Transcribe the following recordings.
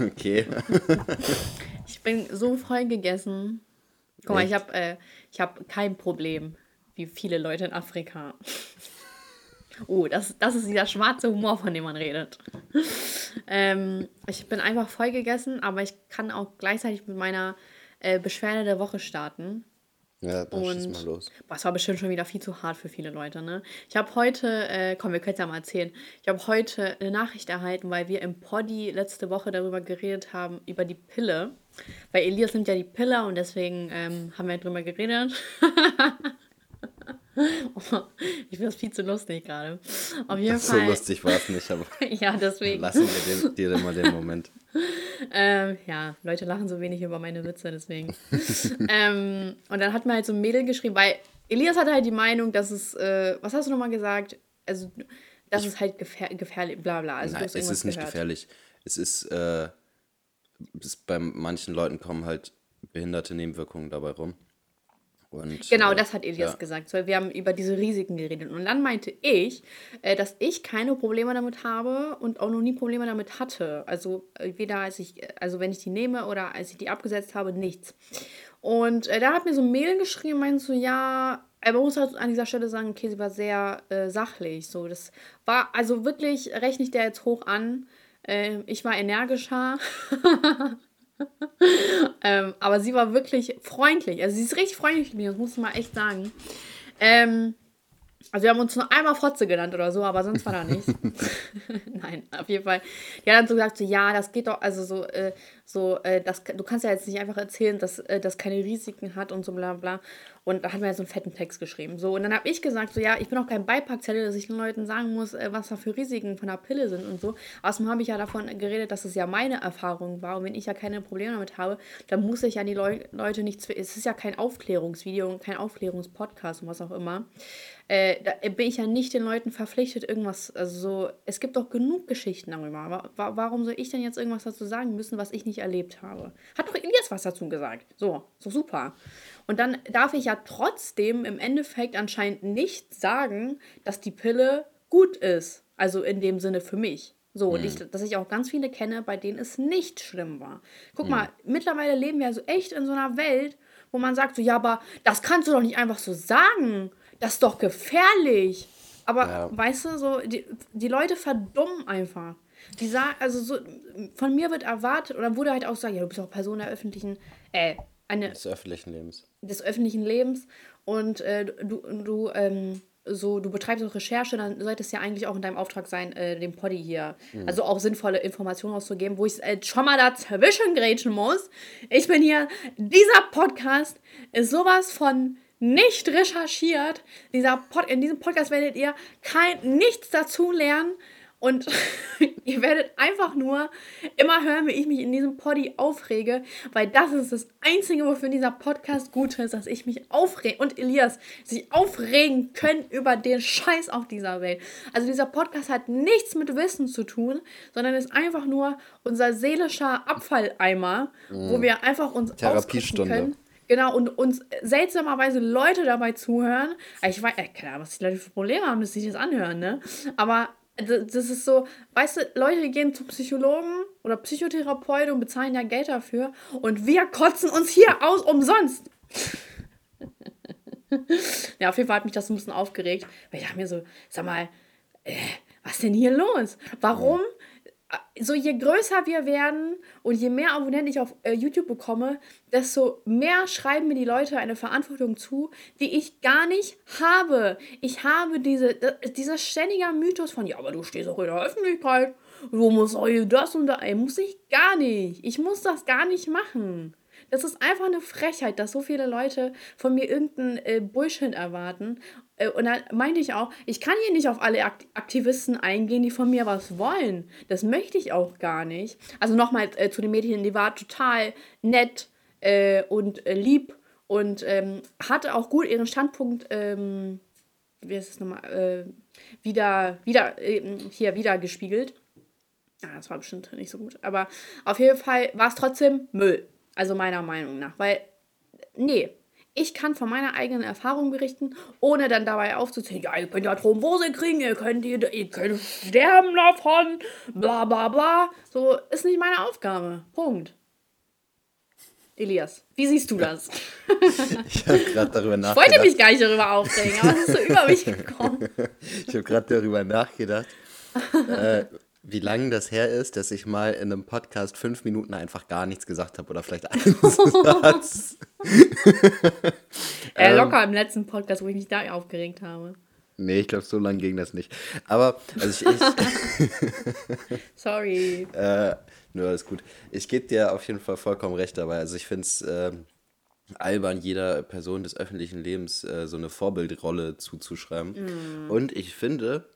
Okay. ich bin so voll gegessen. Guck mal, ich habe äh, hab kein Problem, wie viele Leute in Afrika. Oh, das, das ist dieser schwarze Humor, von dem man redet. ähm, ich bin einfach voll gegessen, aber ich kann auch gleichzeitig mit meiner äh, Beschwerde der Woche starten. Ja, dann und, schieß mal los. Boah, es war bestimmt schon wieder viel zu hart für viele Leute, ne? Ich habe heute, äh, komm, wir können es ja mal erzählen. Ich habe heute eine Nachricht erhalten, weil wir im Poddy letzte Woche darüber geredet haben, über die Pille. Weil Elias nimmt ja die Pille und deswegen ähm, haben wir darüber geredet. ich finde das viel zu lustig gerade. Auf jeden das Fall. So lustig war es nicht, aber. ja, deswegen. Lassen wir den, dir immer den Moment. ähm, ja, Leute lachen so wenig über meine Witze, deswegen. ähm, und dann hat mir halt so ein Mädel geschrieben, weil Elias hatte halt die Meinung, dass es, äh, was hast du nochmal gesagt? Also, das ist halt gefähr gefährlich, bla bla. Also, Nein, es ist nicht gehört. gefährlich. Es ist, äh, es, bei manchen Leuten kommen halt behinderte Nebenwirkungen dabei rum. Und, genau, äh, das hat Elias ja. gesagt. wir haben über diese Risiken geredet. Und dann meinte ich, äh, dass ich keine Probleme damit habe und auch noch nie Probleme damit hatte. Also äh, weder als ich, also wenn ich die nehme oder als ich die abgesetzt habe, nichts. Und äh, da hat mir so ein Mail geschrieben, meinte so, ja, man muss halt an dieser Stelle sagen, okay, sie war sehr äh, sachlich. So, das war, also wirklich, rechne ich der jetzt hoch an. Äh, ich war energischer. ähm, aber sie war wirklich freundlich. Also sie ist richtig freundlich mit mir, das muss ich mal echt sagen. Ähm, also wir haben uns nur einmal Fotze genannt oder so, aber sonst war da nichts. Nein, auf jeden Fall. Die hat dann so gesagt, so, ja, das geht doch, also so, äh, so, äh, das, du kannst ja jetzt nicht einfach erzählen, dass äh, das keine Risiken hat und so bla bla. Und da hat mir ja so einen fetten Text geschrieben. So, und dann habe ich gesagt, so, ja, ich bin auch kein Beipackzettel, dass ich den Leuten sagen muss, äh, was da für Risiken von der Pille sind und so. Außerdem habe ich ja davon geredet, dass es ja meine Erfahrung war. Und wenn ich ja keine Probleme damit habe, dann muss ich ja die Leu Leute nichts, es ist ja kein Aufklärungsvideo und kein Aufklärungspodcast und was auch immer. Äh, da bin ich ja nicht den Leuten verpflichtet, irgendwas, also so, es gibt doch genug Geschichten darüber. Warum soll ich denn jetzt irgendwas dazu sagen müssen, was ich nicht erlebt habe? Hat doch Elias was dazu gesagt. So, so super. Und dann darf ich ja trotzdem im Endeffekt anscheinend nicht sagen, dass die Pille gut ist. Also in dem Sinne für mich. So, mhm. ich, dass ich auch ganz viele kenne, bei denen es nicht schlimm war. Guck mhm. mal, mittlerweile leben wir ja so echt in so einer Welt, wo man sagt so, ja, aber das kannst du doch nicht einfach so sagen das ist doch gefährlich. Aber ja. weißt du, so, die, die Leute verdummen einfach. Die sagen, also so, von mir wird erwartet, oder wurde halt auch gesagt, ja, du bist auch Person der öffentlichen, äh, eine. Des öffentlichen Lebens. Des öffentlichen Lebens. Und äh, du, du, ähm, so, du betreibst auch Recherche, dann sollte es ja eigentlich auch in deinem Auftrag sein, äh, dem Poddy hier, mhm. also auch sinnvolle Informationen auszugeben, wo ich äh, schon mal dazwischen grätschen muss. Ich bin hier, dieser Podcast ist sowas von nicht recherchiert. Dieser Pod in diesem Podcast werdet ihr kein, nichts dazu lernen. Und ihr werdet einfach nur immer hören, wie ich mich in diesem Poddy aufrege, weil das ist das Einzige, wofür dieser Podcast gut ist, dass ich mich aufrege und Elias sich aufregen können über den Scheiß auf dieser Welt. Also dieser Podcast hat nichts mit Wissen zu tun, sondern ist einfach nur unser seelischer Abfalleimer, mhm. wo wir einfach uns Therapiestunde. können Genau, und uns seltsamerweise Leute dabei zuhören. Ich weiß, äh, keine Ahnung, was die Leute für Probleme haben, dass sie das anhören, ne? Aber das ist so, weißt du, Leute gehen zu Psychologen oder Psychotherapeuten und bezahlen ja Geld dafür und wir kotzen uns hier aus umsonst. ja, auf jeden Fall hat mich das ein bisschen aufgeregt, weil ich dachte mir so, sag mal, äh, was denn hier los? Warum so je größer wir werden und je mehr Abonnenten ich auf äh, YouTube bekomme, desto mehr schreiben mir die Leute eine Verantwortung zu, die ich gar nicht habe. Ich habe diese, dieser ständige Mythos von, ja, aber du stehst auch in der Öffentlichkeit, du musst auch das und das, muss ich gar nicht. Ich muss das gar nicht machen. Das ist einfach eine Frechheit, dass so viele Leute von mir irgendeinen äh, Bullshit erwarten. Äh, und da meinte ich auch, ich kann hier nicht auf alle Aktivisten eingehen, die von mir was wollen. Das möchte ich auch gar nicht. Also nochmal äh, zu den Mädchen, die war total nett äh, und äh, lieb und ähm, hatte auch gut ihren Standpunkt, ähm, wie ist es nochmal, äh, wieder, wieder, hier wieder gespiegelt. Ja, das war bestimmt nicht so gut. Aber auf jeden Fall war es trotzdem Müll. Also meiner Meinung nach. Weil, nee, ich kann von meiner eigenen Erfahrung berichten, ohne dann dabei aufzuzählen, ja, ihr könnt ja Thrombose kriegen, ihr könnt, ihr, ihr könnt sterben davon, bla bla bla. So, ist nicht meine Aufgabe. Punkt. Elias, wie siehst du das? ich habe gerade darüber nachgedacht. Ich wollte mich gar nicht darüber aufregen, aber es ist so über mich gekommen. ich habe gerade darüber nachgedacht, äh, wie lange das her ist, dass ich mal in einem Podcast fünf Minuten einfach gar nichts gesagt habe oder vielleicht einen Satz. äh, locker im letzten Podcast, wo ich mich da aufgeregt habe. Nee, ich glaube, so lange ging das nicht. Aber, also ich. ich Sorry. Äh, nur alles gut. Ich gebe dir auf jeden Fall vollkommen recht dabei. Also ich finde es äh, albern, jeder Person des öffentlichen Lebens äh, so eine Vorbildrolle zuzuschreiben. Mm. Und ich finde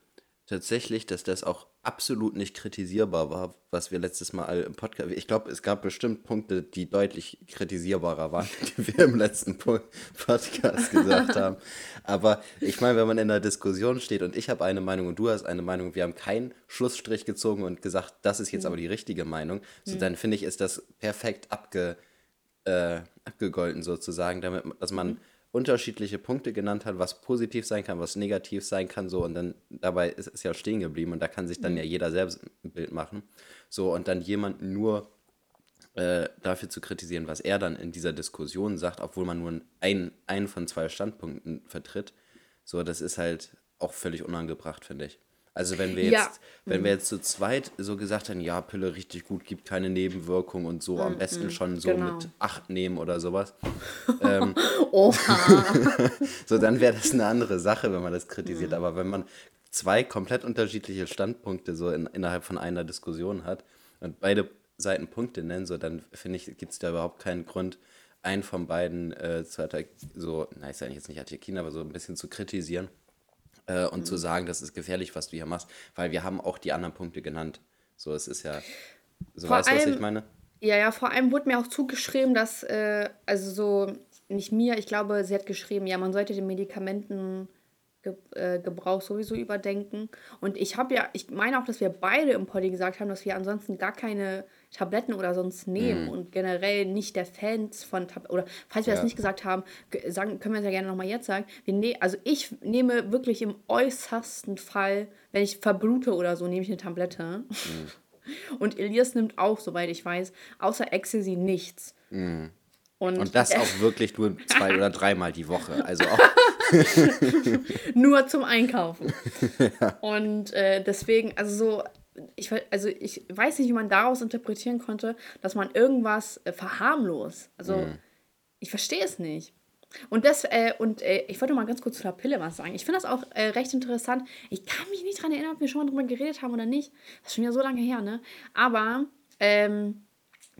tatsächlich, dass das auch absolut nicht kritisierbar war, was wir letztes Mal im Podcast. Ich glaube, es gab bestimmt Punkte, die deutlich kritisierbarer waren, die wir im letzten Podcast gesagt haben. Aber ich meine, wenn man in einer Diskussion steht und ich habe eine Meinung und du hast eine Meinung, wir haben keinen Schlussstrich gezogen und gesagt, das ist jetzt mhm. aber die richtige Meinung, so mhm. dann finde ich, ist das perfekt abge, äh, abgegolten sozusagen, damit dass man mhm unterschiedliche Punkte genannt hat, was positiv sein kann, was negativ sein kann, so und dann dabei ist es ja stehen geblieben und da kann sich dann mhm. ja jeder selbst ein Bild machen. So und dann jemanden nur äh, dafür zu kritisieren, was er dann in dieser Diskussion sagt, obwohl man nur einen, einen von zwei Standpunkten vertritt, so das ist halt auch völlig unangebracht, finde ich. Also wenn wir jetzt, ja. wenn wir jetzt zu zweit so gesagt haben, ja, Pille richtig gut, gibt keine Nebenwirkung und so, am mhm, besten schon so genau. mit acht nehmen oder sowas. ähm, Oha. so, dann wäre das eine andere Sache, wenn man das kritisiert. Mhm. Aber wenn man zwei komplett unterschiedliche Standpunkte so in, innerhalb von einer Diskussion hat und beide Seiten Punkte nennen, so dann finde ich, gibt es da überhaupt keinen Grund, einen von beiden äh, zu so, na, ist ja jetzt nicht attackieren, aber so ein bisschen zu kritisieren äh, und mhm. zu sagen, das ist gefährlich, was du hier machst, weil wir haben auch die anderen Punkte genannt. So, es ist ja, so vor weißt du, was ich meine? Ja, ja, vor allem wurde mir auch zugeschrieben, dass, äh, also so, nicht mir, ich glaube, sie hat geschrieben, ja, man sollte den Medikamenten äh, Gebrauch sowieso überdenken. Und ich habe ja, ich meine auch, dass wir beide im Poddy gesagt haben, dass wir ansonsten gar keine Tabletten oder sonst nehmen mm. und generell nicht der Fans von Tabletten. Oder falls wir ja. das nicht gesagt haben, sagen, können wir es ja gerne nochmal jetzt sagen. Wir ne also ich nehme wirklich im äußersten Fall, wenn ich verblute oder so, nehme ich eine Tablette. Mm. Und Elias nimmt auch, soweit ich weiß, außer Ecstasy nichts. Mm. Und, und, das auch wirklich nur zwei oder dreimal die Woche. Also auch nur zum Einkaufen. ja. Und äh, deswegen, also so, ich, also ich weiß nicht, wie man daraus interpretieren konnte, dass man irgendwas äh, verharmlos. Also mhm. ich verstehe es nicht. Und das, äh, und äh, ich wollte mal ganz kurz zu der Pille was sagen. Ich finde das auch äh, recht interessant. Ich kann mich nicht daran erinnern, ob wir schon mal drüber geredet haben oder nicht. Das ist schon wieder so lange her, ne? Aber ähm,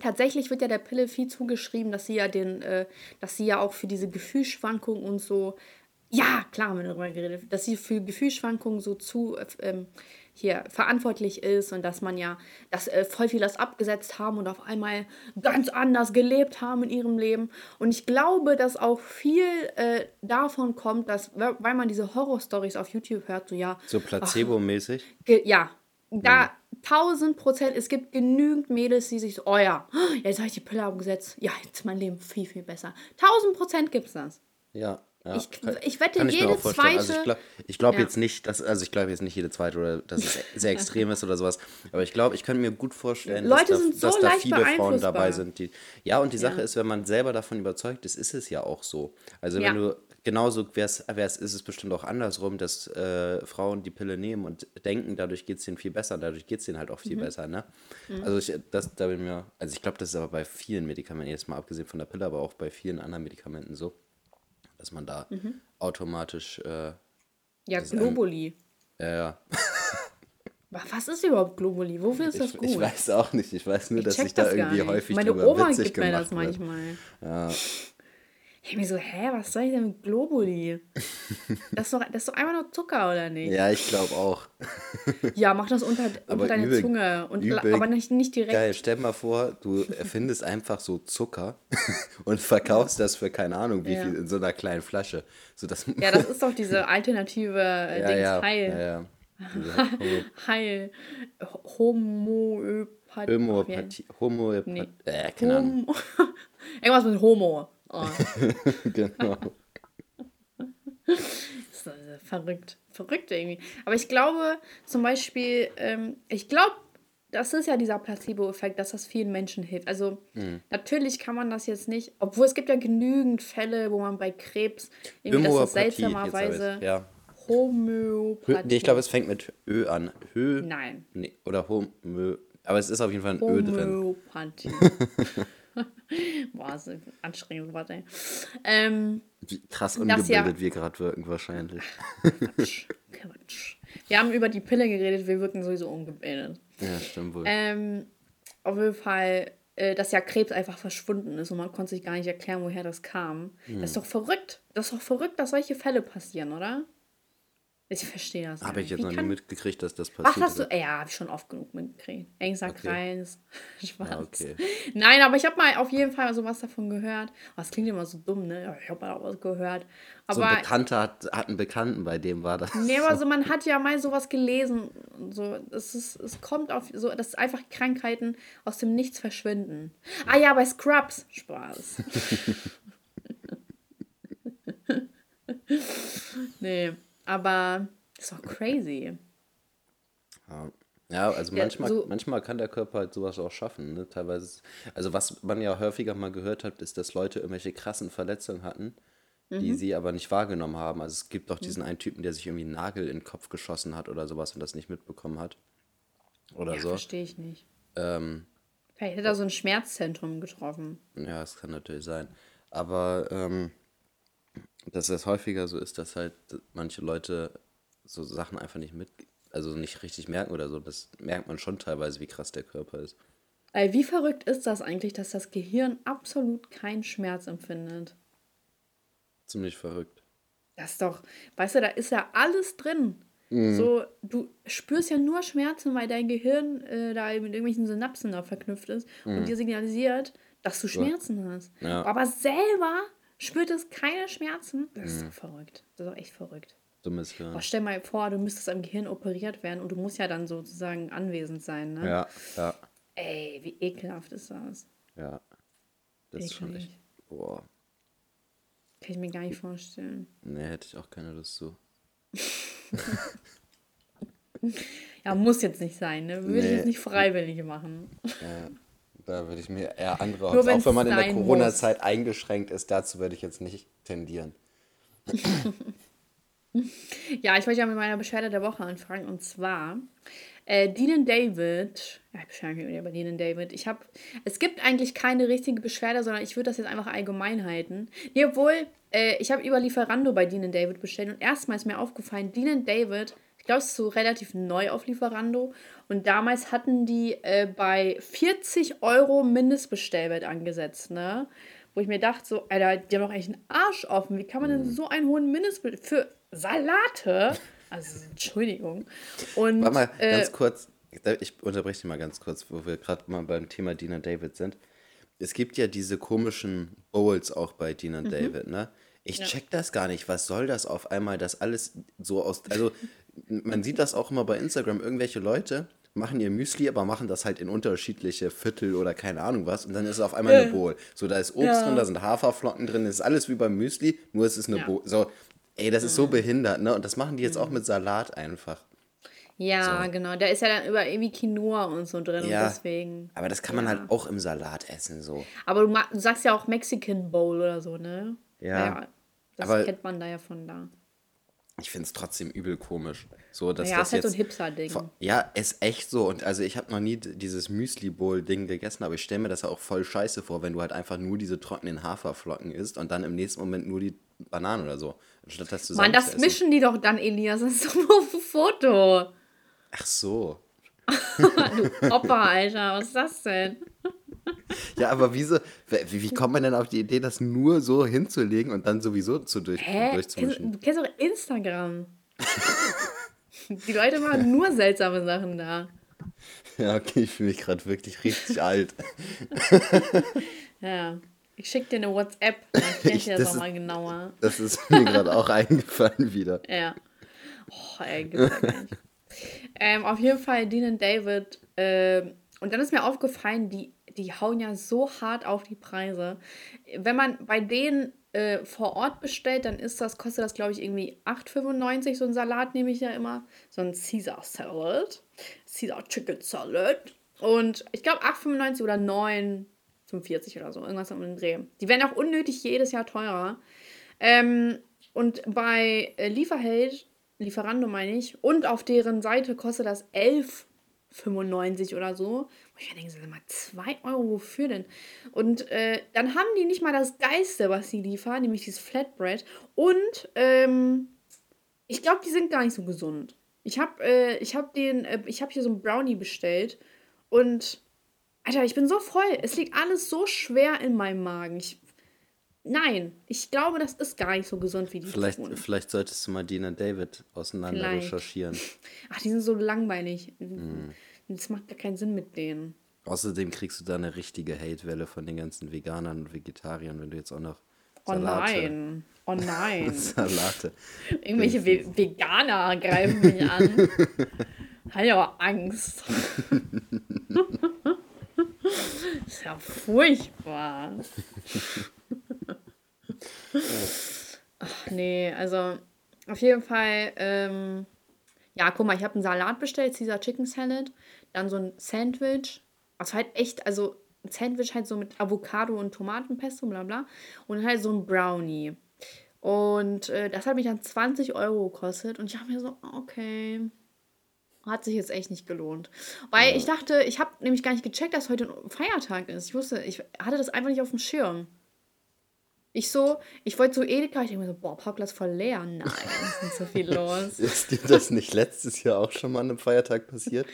tatsächlich wird ja der Pille viel zugeschrieben, dass sie ja den, äh, dass sie ja auch für diese Gefühlsschwankungen und so, ja, klar haben wir darüber geredet, dass sie für Gefühlsschwankungen so zu, äh, ähm, hier verantwortlich ist und dass man ja, dass äh, voll viel das abgesetzt haben und auf einmal ganz anders gelebt haben in ihrem Leben. Und ich glaube, dass auch viel äh, davon kommt, dass, weil man diese Horror-Stories auf YouTube hört, so ja. So placebo-mäßig? Ja, da. Mhm. Prozent, es gibt genügend Mädels, die sich so, oh ja, jetzt habe ich die Pille abgesetzt, ja, jetzt ist mein Leben viel, viel besser. 1000 Prozent gibt es das. Ja, ja, ich, ich wette, ich jede zweite. Also ich glaube glaub ja. jetzt nicht, dass, also ich glaube jetzt nicht jede zweite oder dass es sehr extrem ist oder sowas. Aber ich glaube, ich könnte mir gut vorstellen, Leute dass, da, so dass da viele Frauen dabei sind, die. Ja, und die Sache ja. ist, wenn man selber davon überzeugt ist, ist es ja auch so. Also wenn du genauso wär's, wär's, ist es bestimmt auch andersrum, dass äh, Frauen die Pille nehmen und denken, dadurch geht es ihnen viel besser, dadurch geht es ihnen halt auch viel mhm. besser, ne? Mhm. Also ich, das, da bin mir, also ich glaube, das ist aber bei vielen Medikamenten, jetzt mal abgesehen von der Pille, aber auch bei vielen anderen Medikamenten so dass man da mhm. automatisch. Äh, ja, Globuli. Ja, ja. Was ist überhaupt Globuli? Wofür ist das gut? Ich weiß auch nicht. Ich weiß nur, ich dass ich da irgendwie häufig Meine Oma gibt mir das manchmal. Ja. Ich mir so, hä, was soll ich denn mit Globuli? Das ist doch, das ist doch einfach nur Zucker, oder nicht? Ja, ich glaube auch. Ja, mach das unter, unter deine übel, Zunge. Und, übel, aber nicht, nicht direkt. Geil, stell mal vor, du erfindest einfach so Zucker und verkaufst das für keine Ahnung wie ja. viel in so einer kleinen Flasche. So, das ja, das ist doch diese alternative äh, ja, Dings ja, Heil. Ja, ja. Heil. Homöopathie. Homöopathie. Homöopathie. Nee. Äh, keine Ahnung. Irgendwas mit Homo. Oh. genau. Das ist äh, verrückt. Verrückt irgendwie. Aber ich glaube zum Beispiel, ähm, ich glaube, das ist ja dieser Placebo-Effekt, dass das vielen Menschen hilft. Also Mhm. natürlich kann man das jetzt nicht, obwohl es gibt ja genügend Fälle, wo man bei Krebs irgendwie das Homöopathie, seltsamerweise. Ja. Homöopathie. Nee, ich glaube, es fängt mit Ö an. Hö. Nein. Nee, oder Homö. Aber es ist auf jeden Fall ein Ö drin. Homöopathie. Boah, ein anstrengendes Wort, ey. Ähm, Wie krass Das ja- ungebildet wir gerade wirken, wahrscheinlich. Quatsch, Quatsch. Wir haben über die Pille geredet, wir wirken sowieso ungebildet. Ja, stimmt wohl. Ähm, auf jeden Fall, äh, dass ja Krebs einfach verschwunden ist und man konnte sich gar nicht erklären, woher das kam. Hm. Das ist doch verrückt. Das ist doch verrückt, dass solche Fälle passieren, oder? Ich verstehe das Habe ich jetzt Wie noch nie mitgekriegt, dass das Was passiert hast du? Ja, habe ich schon oft genug mitgekriegt. Engster Okay. Kreis. Spaß. Ja, okay. Nein, aber ich habe mal auf jeden Fall sowas davon gehört. Oh, das klingt immer so dumm, ne? Ich habe mal auch was gehört. So Aber ein Bekannter hat, hat einen Bekannten, bei dem war das. Nee, aber so, man hat ja mal sowas gelesen. So, es, ist, es kommt auf so, dass einfach Krankheiten aus dem Nichts verschwinden. Ah ja, bei Scrubs. Spaß. nee, aber das ist doch crazy. Ja. Ja, also Ja, manchmal, so- manchmal kann der Körper halt sowas auch schaffen. Ne? Teilweise, also was man ja häufiger mal gehört hat, ist, dass Leute irgendwelche krassen Verletzungen hatten, die Mhm. sie aber nicht wahrgenommen haben. Also es gibt doch diesen einen Typen, der sich irgendwie einen Nagel in den Kopf geschossen hat oder sowas und das nicht mitbekommen hat. Oder Ja, so. verstehe ich nicht. Ähm, Vielleicht hätte er so ein Schmerzzentrum getroffen. ja, das kann natürlich sein. Aber ähm, dass es häufiger so ist, dass halt manche Leute so Sachen einfach nicht mit, also nicht richtig merken oder so. Das merkt man schon teilweise, wie krass der Körper ist. Ey, wie verrückt ist das eigentlich, dass das Gehirn absolut keinen Schmerz empfindet? Ziemlich verrückt. Das ist doch, weißt du, da ist ja alles drin. Mhm. So, du spürst ja nur Schmerzen, weil dein Gehirn äh, da mit irgendwelchen Synapsen da verknüpft ist und dir signalisiert, dass du Schmerzen hast. Mhm. Ja. Aber selber spürt es keine Schmerzen. Das Mhm. ist doch verrückt. Das ist doch echt verrückt. Dummes Gehirn. Boah, stell mal vor, du müsstest am Gehirn operiert werden und du musst ja dann sozusagen anwesend sein, ne? Ja, ja, Ey, wie ekelhaft ist das? ja. Das ist schon echt. Boah. Kann ich mir gar nicht vorstellen. Nee, hätte ich auch keine Lust zu. Ja, muss jetzt nicht sein, ne? Würde ich Nee. jetzt nicht freiwillig machen. Ja, da würde ich mir eher andere Hobbys. Auch wenn man in der Corona-Zeit eingeschränkt ist, dazu würde ich jetzt nicht tendieren. Ja, ich wollte ja mit meiner Beschwerde der Woche anfangen. Und zwar, äh, Dean David. Ja, ich beschwere mich über Dean David. Ich habe, es gibt eigentlich keine richtige Beschwerde, sondern ich würde das jetzt einfach allgemein halten. Nee, obwohl, äh, ich habe über Lieferando bei Dean David bestellt und erstmal ist mir aufgefallen, Dean David, ich glaube, es ist so relativ neu auf Lieferando. Und damals hatten die äh, bei 40 Euro Mindestbestellwert angesetzt, ne? Wo ich mir dachte, so, Alter, die haben doch echt einen Arsch offen. Wie kann man denn so einen hohen Mindestbestellwert für Salate? Also, Entschuldigung. Und, Warte mal, äh, ganz kurz. Ich unterbreche dich mal ganz kurz, wo wir gerade mal beim Thema und David sind. Es gibt ja diese komischen Bowls auch bei Dean Mhm. David, ne? Ich check das gar nicht. Was soll das auf einmal, das alles so aus. Also, man sieht das auch immer bei Instagram. Irgendwelche Leute machen ihr Müsli, aber machen das halt in unterschiedliche Viertel oder keine Ahnung was. Und dann ist es auf einmal eine Bowl. So, da ist Obst Ja. drin, da sind Haferflocken drin, das ist alles wie beim Müsli, nur es ist eine Ja. Bowl. So, ey, das ist so behindert, ne? Und das machen die jetzt auch mit Salat einfach. ja, so. genau. Da ist ja dann über irgendwie Quinoa und so drin Ja. und deswegen. Aber das kann man Ja. halt auch im Salat essen, so. Aber du, du sagst ja auch Mexican Bowl oder so, ne? Ja. das Aber- kennt man da ja von da. Ich finde es trotzdem übel komisch. So, dass Ja, das ist halt so ein Hipster-Ding. Ja, ist echt so. Und also ich habe noch nie dieses Müsli-Bowl-Ding gegessen, aber ich stelle mir das ja auch voll scheiße vor, wenn du halt einfach nur diese trockenen Haferflocken isst und dann im nächsten Moment nur die Bananen oder so. Anstatt das zusammen Mann, das zu mischen die doch dann, Elias. Das ist doch nur auf dem Foto. Ach so. Du Opa, Alter. Was ist das denn? Ja, aber wieso, wie, wie kommt man denn auf die Idee, das nur so hinzulegen und dann sowieso zu durch, Hä? Durchzumischen? du kennst doch Instagram. die Leute machen nur seltsame Sachen da. Ja, okay, ich fühle mich gerade wirklich richtig alt. Ja. Ich schicke dir eine WhatsApp. Dann erkläre ich dir das nochmal genauer. Das ist mir gerade auch eingefallen wieder. Ja. Oh, ey, gibt's ja gar nicht. ähm, auf jeden Fall Dean und David. ähm, und dann ist mir aufgefallen, die, die hauen ja so hart auf die Preise. Wenn man bei denen äh, vor Ort bestellt, dann ist das, kostet das, glaube ich, irgendwie 8,95. So ein Salat nehme ich ja immer. So ein Caesar Salad. Caesar Chicken Salad. Und ich glaube 8,95 oder 9,45 oder so. Irgendwas um den Dreh. Die werden auch unnötig jedes Jahr teurer. Ähm, und bei äh, Lieferheld, Lieferando meine ich, und auf deren Seite kostet das 11,95 oder so. Und ich denke, sag mal, 2 Euro, wofür denn? Und äh, dann haben die nicht mal das Geiste, was sie liefern, nämlich dieses Flatbread. Und ähm, ich glaube, die sind gar nicht so gesund. Ich habe äh, hab äh, hab hier so einen Brownie bestellt und Alter, ich bin so voll. Es liegt alles so schwer in meinem Magen. Ich Nein, ich glaube, das ist gar nicht so gesund wie die Vielleicht, vielleicht solltest du mal Dina David auseinander vielleicht. recherchieren. Ach, die sind so langweilig. Mm. Das macht gar keinen Sinn mit denen. Außerdem kriegst du da eine richtige Hate-Welle von den ganzen Veganern und Vegetariern, wenn du jetzt auch noch Salate, Oh nein, oh nein. Salate. Irgendwelche Ve Veganer greifen mich an. Habe ich aber Angst. ist ja furchtbar. Ach, nee, also auf jeden Fall, ähm, ja, guck mal, ich habe einen Salat bestellt, Caesar Chicken Salad, dann so ein Sandwich, was halt echt, also ein Sandwich halt so mit Avocado und Tomatenpesto, bla bla, und halt so ein Brownie. Und äh, das hat mich dann 20 Euro gekostet und ich habe mir so, okay, hat sich jetzt echt nicht gelohnt. Weil ich dachte, ich habe nämlich gar nicht gecheckt, dass heute ein Feiertag ist. Ich wusste, ich hatte das einfach nicht auf dem Schirm. Ich so, ich wollte so Edeka, ich denke mir so, boah, Parkplatz voll leer. Nein, ist nicht so viel los. ist dir das nicht letztes Jahr auch schon mal an einem Feiertag passiert?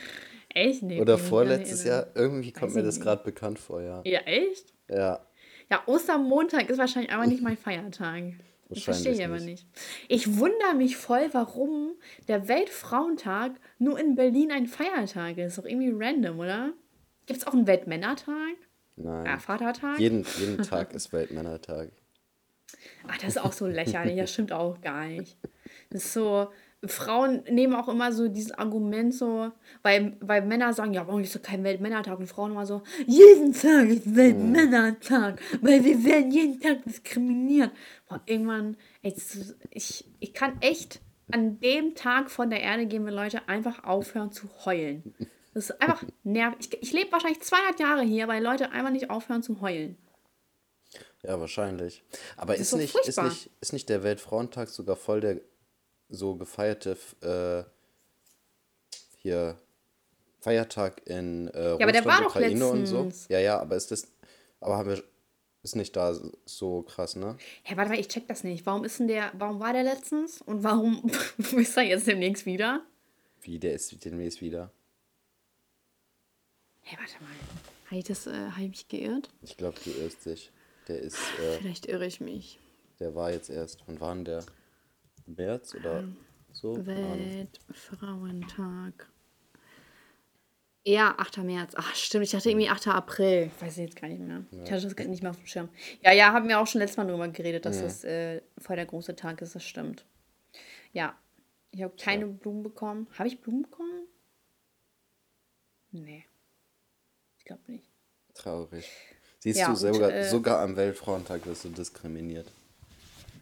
Echt nicht? Oder vorletztes Jahr? Irgendwie kommt mir das gerade bekannt vor, ja. Ja, echt? Ja. Ja, Ostermontag ist wahrscheinlich aber nicht mein Feiertag. Ich verstehe ich aber nicht. Ich wundere mich voll, warum der Weltfrauentag nur in Berlin ein Feiertag ist. Ist doch irgendwie random, oder? Gibt es auch einen Weltmännertag? Nein. Ja, Vatertag? Jeden, jeden Tag ist Weltmännertag. Ach, das ist auch so lächerlich. Das stimmt auch gar nicht. Das ist so. Frauen nehmen auch immer so dieses Argument so, weil, weil Männer sagen, ja, warum ist doch kein Weltmännertag? Und Frauen immer so, jeden Tag ist Weltmännertag, weil wir werden jeden Tag diskriminiert. Boah, irgendwann, ey, ich, ich kann echt an dem Tag von der Erde gehen, wenn Leute einfach aufhören zu heulen. Das ist einfach nervig. Ich, ich lebe wahrscheinlich 200 Jahre hier, weil Leute einfach nicht aufhören zu heulen. Ja, wahrscheinlich. Aber ist, ist, nicht, ist, nicht, ist nicht der Weltfrauentag sogar voll der so gefeierte äh, hier Feiertag in äh, ja, aber der war Ukraine und so? Ja, ja, aber ist das, aber haben wir, ist nicht da so krass, ne? Hä, warte mal, ich check das nicht. Warum ist denn der, warum war der letztens und warum ist er jetzt demnächst wieder? Wie, der ist demnächst wieder? Hä, warte mal. Habe ich das, äh, habe ich mich geirrt? Ich glaube, du irrst dich. Der ist. Äh, Vielleicht irre ich mich. Der war jetzt erst. Wann war denn der? März oder ähm, so? Weltfrauentag. Ja, 8. März. Ach, stimmt. Ich dachte irgendwie 8. April. Ich weiß jetzt gar nicht mehr. Ja. Ich hatte das nicht mehr auf dem Schirm. Ja, ja, haben wir auch schon letztes Mal drüber geredet, dass ja. das äh, voll der große Tag ist. Das stimmt. Ja. Ich habe keine ja. Blumen bekommen. Habe ich Blumen bekommen? Nee. Ich glaube nicht. Traurig. Siehst ja, du, sogar, und, äh, sogar am Weltfrauentag wirst du diskriminiert.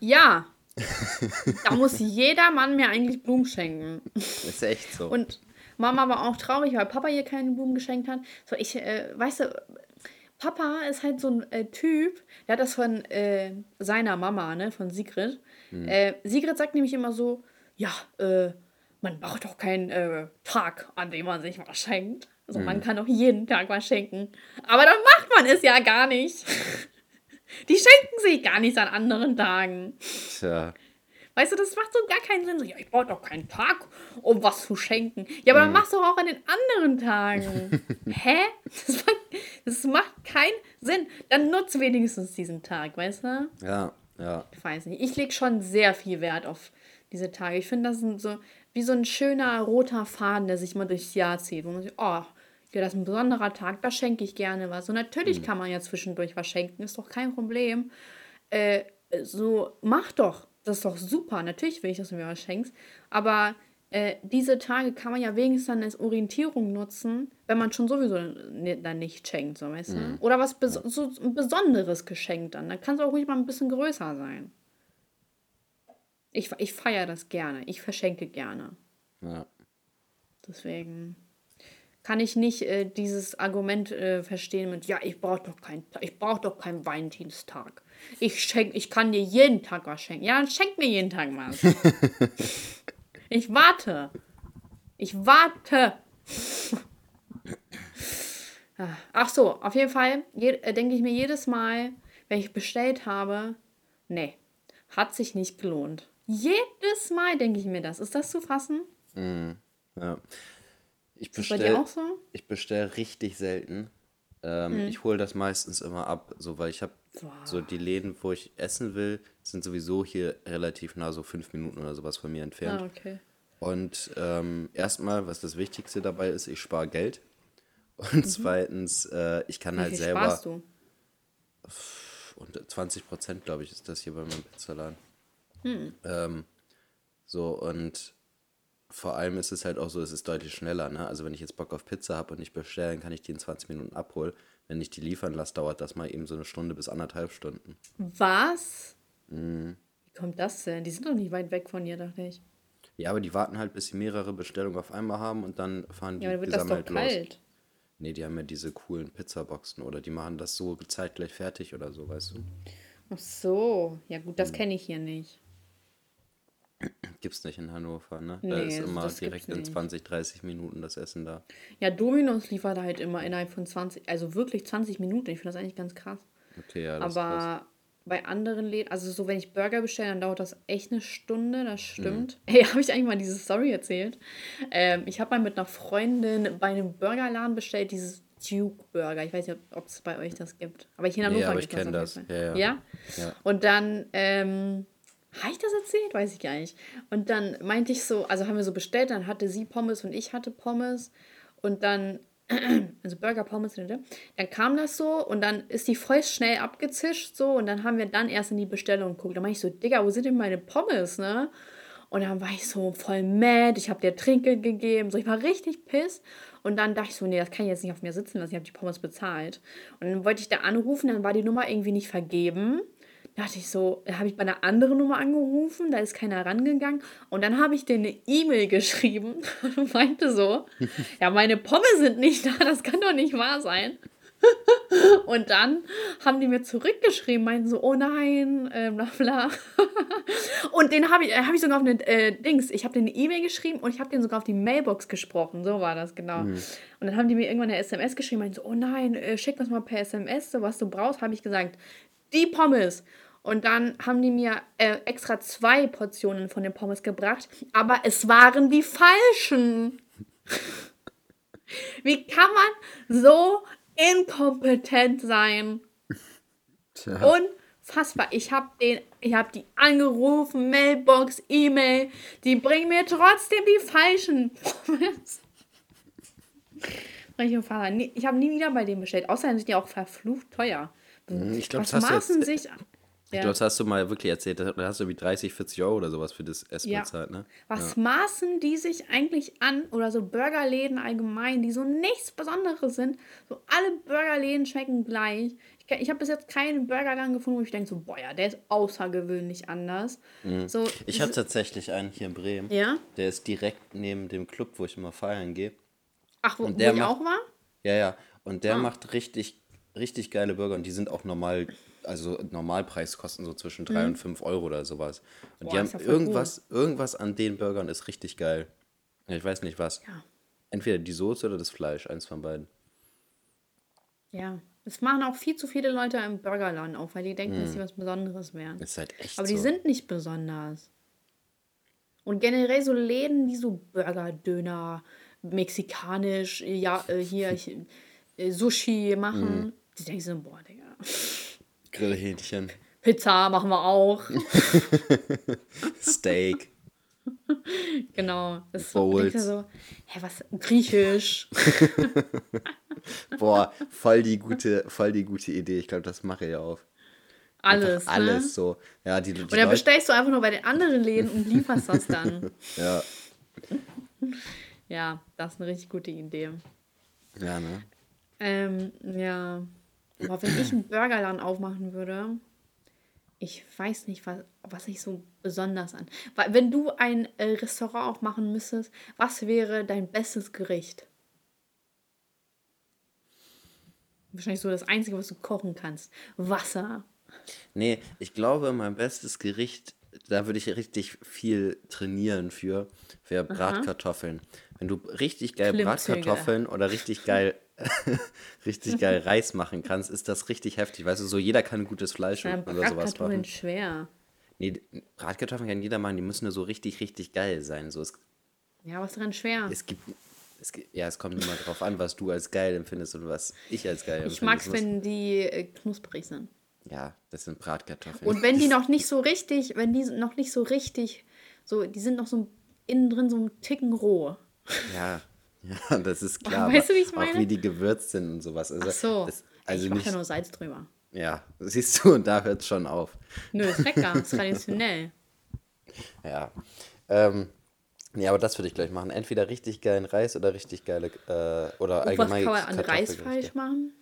Ja. da muss jeder Mann mir eigentlich Blumen schenken. Ist echt so. Und Mama war auch traurig, weil Papa ihr keine Blumen geschenkt hat. So, ich, äh, weißt du, Papa ist halt so ein äh, Typ, der hat das von äh, seiner Mama, ne, von Sigrid. Hm. Äh, Sigrid sagt nämlich immer so, ja, äh, man braucht doch keinen äh, Tag, an dem man sich was schenkt. Also mhm. man kann auch jeden Tag was schenken. Aber dann macht man es ja gar nicht. Die schenken sich gar nichts an anderen Tagen. Tja. Weißt du, das macht so gar keinen Sinn. So, ja, ich brauche doch keinen Tag, um was zu schenken. Ja, aber mhm. dann machst du auch an den anderen Tagen. Hä? Das macht, das macht keinen Sinn. Dann nutze wenigstens diesen Tag, weißt du? Ja, ja. Ich weiß nicht. Ich lege schon sehr viel Wert auf diese Tage. Ich finde, das sind so wie so ein schöner roter Faden, der sich mal durchs Jahr zieht, wo man sich, oh, ja, das ist ein besonderer Tag, da schenke ich gerne was. Und natürlich mhm. kann man ja zwischendurch was schenken, ist doch kein Problem. Äh, so, mach doch. Das ist doch super. Natürlich will ich, dass du mir was schenkst. Aber äh, diese Tage kann man ja wenigstens dann als Orientierung nutzen, wenn man schon sowieso dann nicht schenkt, so weißt du? Oder was bes so ein besonderes Geschenk dann. Dann kann es auch ruhig mal ein bisschen größer sein. Ich, ich feiere das gerne. Ich verschenke gerne. Ja. Deswegen kann ich nicht äh, dieses Argument äh, verstehen mit, ja, ich brauche doch keinen ich brauch doch keinen Valentinstag. Ich schenk, ich kann dir jeden Tag was schenken. Ja, dann schenk mir jeden Tag was. ich warte. Ich warte. Ah, Ach so, auf jeden Fall äh, denke ich mir jedes Mal, wenn ich bestellt habe, nee, hat sich nicht gelohnt. Jedes Mal denke ich mir das. Ist das zu fassen? ja. Ich Ist bei dir bestell, auch so? ich bestell richtig selten. Ähm, Ich hole das meistens immer ab, so weil ich habe so die Läden, wo ich essen will, sind sowieso hier relativ nah, so fünf Minuten oder sowas von mir entfernt. Ah, okay. Und ähm, erstmal, was das Wichtigste dabei ist, ich spare Geld. Und zweitens, äh, ich kann Mhm. Wie halt viel selber. sparst du? Und 20 Prozent, glaube ich, ist das hier bei meinem Pizzaladen. Hm. Ähm, so, und vor allem ist es halt auch so, es ist deutlich schneller. Ne? Also, wenn ich jetzt Bock auf Pizza habe und ich bestelle, dann kann ich die in 20 Minuten abholen. Wenn ich die liefern lasse, dauert das mal eben so eine Stunde bis anderthalb Stunden. Was? Mhm. Wie kommt das denn? Die sind doch nicht weit weg von dir, dachte ich. Ja, aber die warten halt, bis sie mehrere Bestellungen auf einmal haben und dann fahren die Ja, dann wird das doch gesammelt los. kalt. Nee, die haben ja diese coolen Pizzaboxen oder die machen das so zeitgleich fertig oder so, weißt du? Ach so. Ja, gut, das kenne ich hier nicht. Gibt's nicht in Hannover, ne? Nee, da ist immer das direkt in nicht. 20, 30 Minuten das Essen da. Ja, Dominos liefert halt immer innerhalb von 20, also wirklich 20 Minuten. Ich finde das eigentlich ganz krass. Okay, ja, das ist krass. Aber bei anderen Läden, also so, wenn ich Burger bestelle, dann dauert das echt eine Stunde, das Mhm. stimmt. Hey, habe ich eigentlich mal diese Story erzählt? Ähm, ich habe mal mit einer Freundin bei einem Burgerladen bestellt, dieses Duke Burger. Ich weiß nicht, ob es bei euch das gibt. Aber hier in Nee, Hannover aber gibt ich kenn auf das. Fall. Ja, ja. ja? Ja. Und dann, ähm, habe ich das erzählt? Weiß ich gar nicht. Und dann meinte ich so, also haben wir so bestellt, dann hatte sie Pommes und ich hatte Pommes. Und dann, also Burger, Pommes, dann kam das so und dann ist die voll schnell abgezischt so und dann haben wir dann erst in die Bestellung geguckt. Da meinte ich so, Digga, wo sind denn meine Pommes, ne? Und dann war ich so voll mad, ich habe dir Trinkgeld gegeben, so ich war richtig piss. Und dann dachte ich so, nee, das kann ich jetzt nicht auf mir sitzen lassen, ich habe die Pommes bezahlt. Und dann wollte ich da anrufen, dann war die Nummer irgendwie nicht vergeben. Da dachte ich so, da habe ich bei einer anderen Nummer angerufen, da ist keiner rangegangen. Und dann habe ich denen eine E-Mail geschrieben und meinte so, ja, meine Pommes sind nicht da, das kann doch nicht wahr sein. Und dann haben die mir zurückgeschrieben, meinten so, oh nein, äh, bla bla. Und den habe ich, äh, hab ich sogar auf eine äh, Dings, ich habe denen eine E-Mail geschrieben und ich habe den sogar auf die Mailbox gesprochen, so war das genau. Und dann haben die mir irgendwann eine SMS geschrieben, meinten so, oh nein, äh, schick das mal per SMS, so was du brauchst, habe ich gesagt, die Pommes. Und dann haben die mir äh, extra zwei Portionen von den Pommes gebracht, aber es waren die falschen. Wie kann man so inkompetent sein? Tja. Unfassbar. Ich habe den, ich habe die angerufen, Mailbox, E-Mail. Die bringen mir trotzdem die falschen Pommes. Ich habe nie wieder bei dem bestellt. Außerdem sind die auch verflucht teuer. Ich glaube, das hast du maßen jetzt, sich. Ja. das hast du mal wirklich erzählt. Da hast du wie 30, 40 Euro oder sowas für das Essen Ja. bezahlt, ne? Was maßen die sich eigentlich an oder so Burgerläden allgemein, die so nichts Besonderes sind? So alle Burgerläden schmecken gleich. Ich, ich habe bis jetzt keinen Burgerladen gefunden, wo ich denke so, boah, ja, der ist außergewöhnlich anders. So, Ich habe tatsächlich einen hier in Bremen. Ja? Der ist direkt neben dem Club, wo ich immer feiern gehe. ach, wo, wo der ich macht- auch war? Ja, ja. Und der Ah. macht richtig, richtig geile Burger und die sind auch normal, also Normalpreis kosten so zwischen 3 und 5 Euro oder sowas. Und Mhm. Boah, die haben ja irgendwas, irgendwas an den Burgern ist richtig geil. Ich weiß nicht was. Ja. Entweder die Soße oder das Fleisch, eins von beiden. Ja. Das machen auch viel zu viele Leute im Burgerladen auf, weil die denken, dass sie was Besonderes wären. Ist halt echt Aber die so. sind nicht besonders. Und generell so Läden, die so Burger, Döner, mexikanisch, ja, äh, hier ich, äh, Sushi machen, die denken so, boah, Digga. Grillhähnchen, Pizza machen wir auch. Steak. genau. Das ist so, du so, hä, was? Griechisch. Boah, voll die gute, voll die gute Idee. Ich glaube, das mache ich auf. Alles. Einfach alles Ne? so. Ja, die, die Und dann Leute, bestellst du einfach nur bei den anderen Läden und lieferst das dann. ja. Ja, das ist eine richtig gute Idee. Ja, ne? Ähm, ja. Aber wenn ich einen Burgerladen aufmachen würde, ich weiß nicht, was, was ich so besonders an. Weil, wenn du ein äh, Restaurant aufmachen müsstest, was wäre dein bestes Gericht? Wahrscheinlich so das Einzige, was du kochen kannst. Wasser. Nee, ich glaube, mein bestes Gericht, da würde ich richtig viel trainieren für, wäre Bratkartoffeln. Wenn du richtig geil Klimmzüge. Bratkartoffeln oder richtig geil, richtig geil Reis machen kannst, ist das richtig heftig. Weißt du, so jeder kann gutes Fleisch Ja, oder sowas machen. schwer. Nee, Bratkartoffeln kann jeder machen, die müssen nur so richtig, richtig geil sein. So, es, Ja, was dran schwer? es gibt, es gibt, ja, es kommt immer drauf an, was du als geil empfindest und was ich als geil empfinde. Ich mag's, Es wenn die äh, knusprig sind. Ja, das sind Bratkartoffeln. Und wenn die noch nicht so richtig, wenn die noch nicht so richtig, so, die sind noch so innen drin so ein Ticken roh. Ja, ja, das ist klar. Weißt du, wie ich aber Auch meine? wie die gewürzt sind und sowas. Also, Ach so. Das, also ich mach nicht, ja nur Salz drüber. ja, siehst du, und da hört es schon auf. Nö, ist lecker, ist traditionell. Ja. Ähm, nee, aber das würde ich gleich machen. Entweder richtig geilen Reis oder richtig geile, äh, oder Und was allgemein kann man an. Reis falsch machen?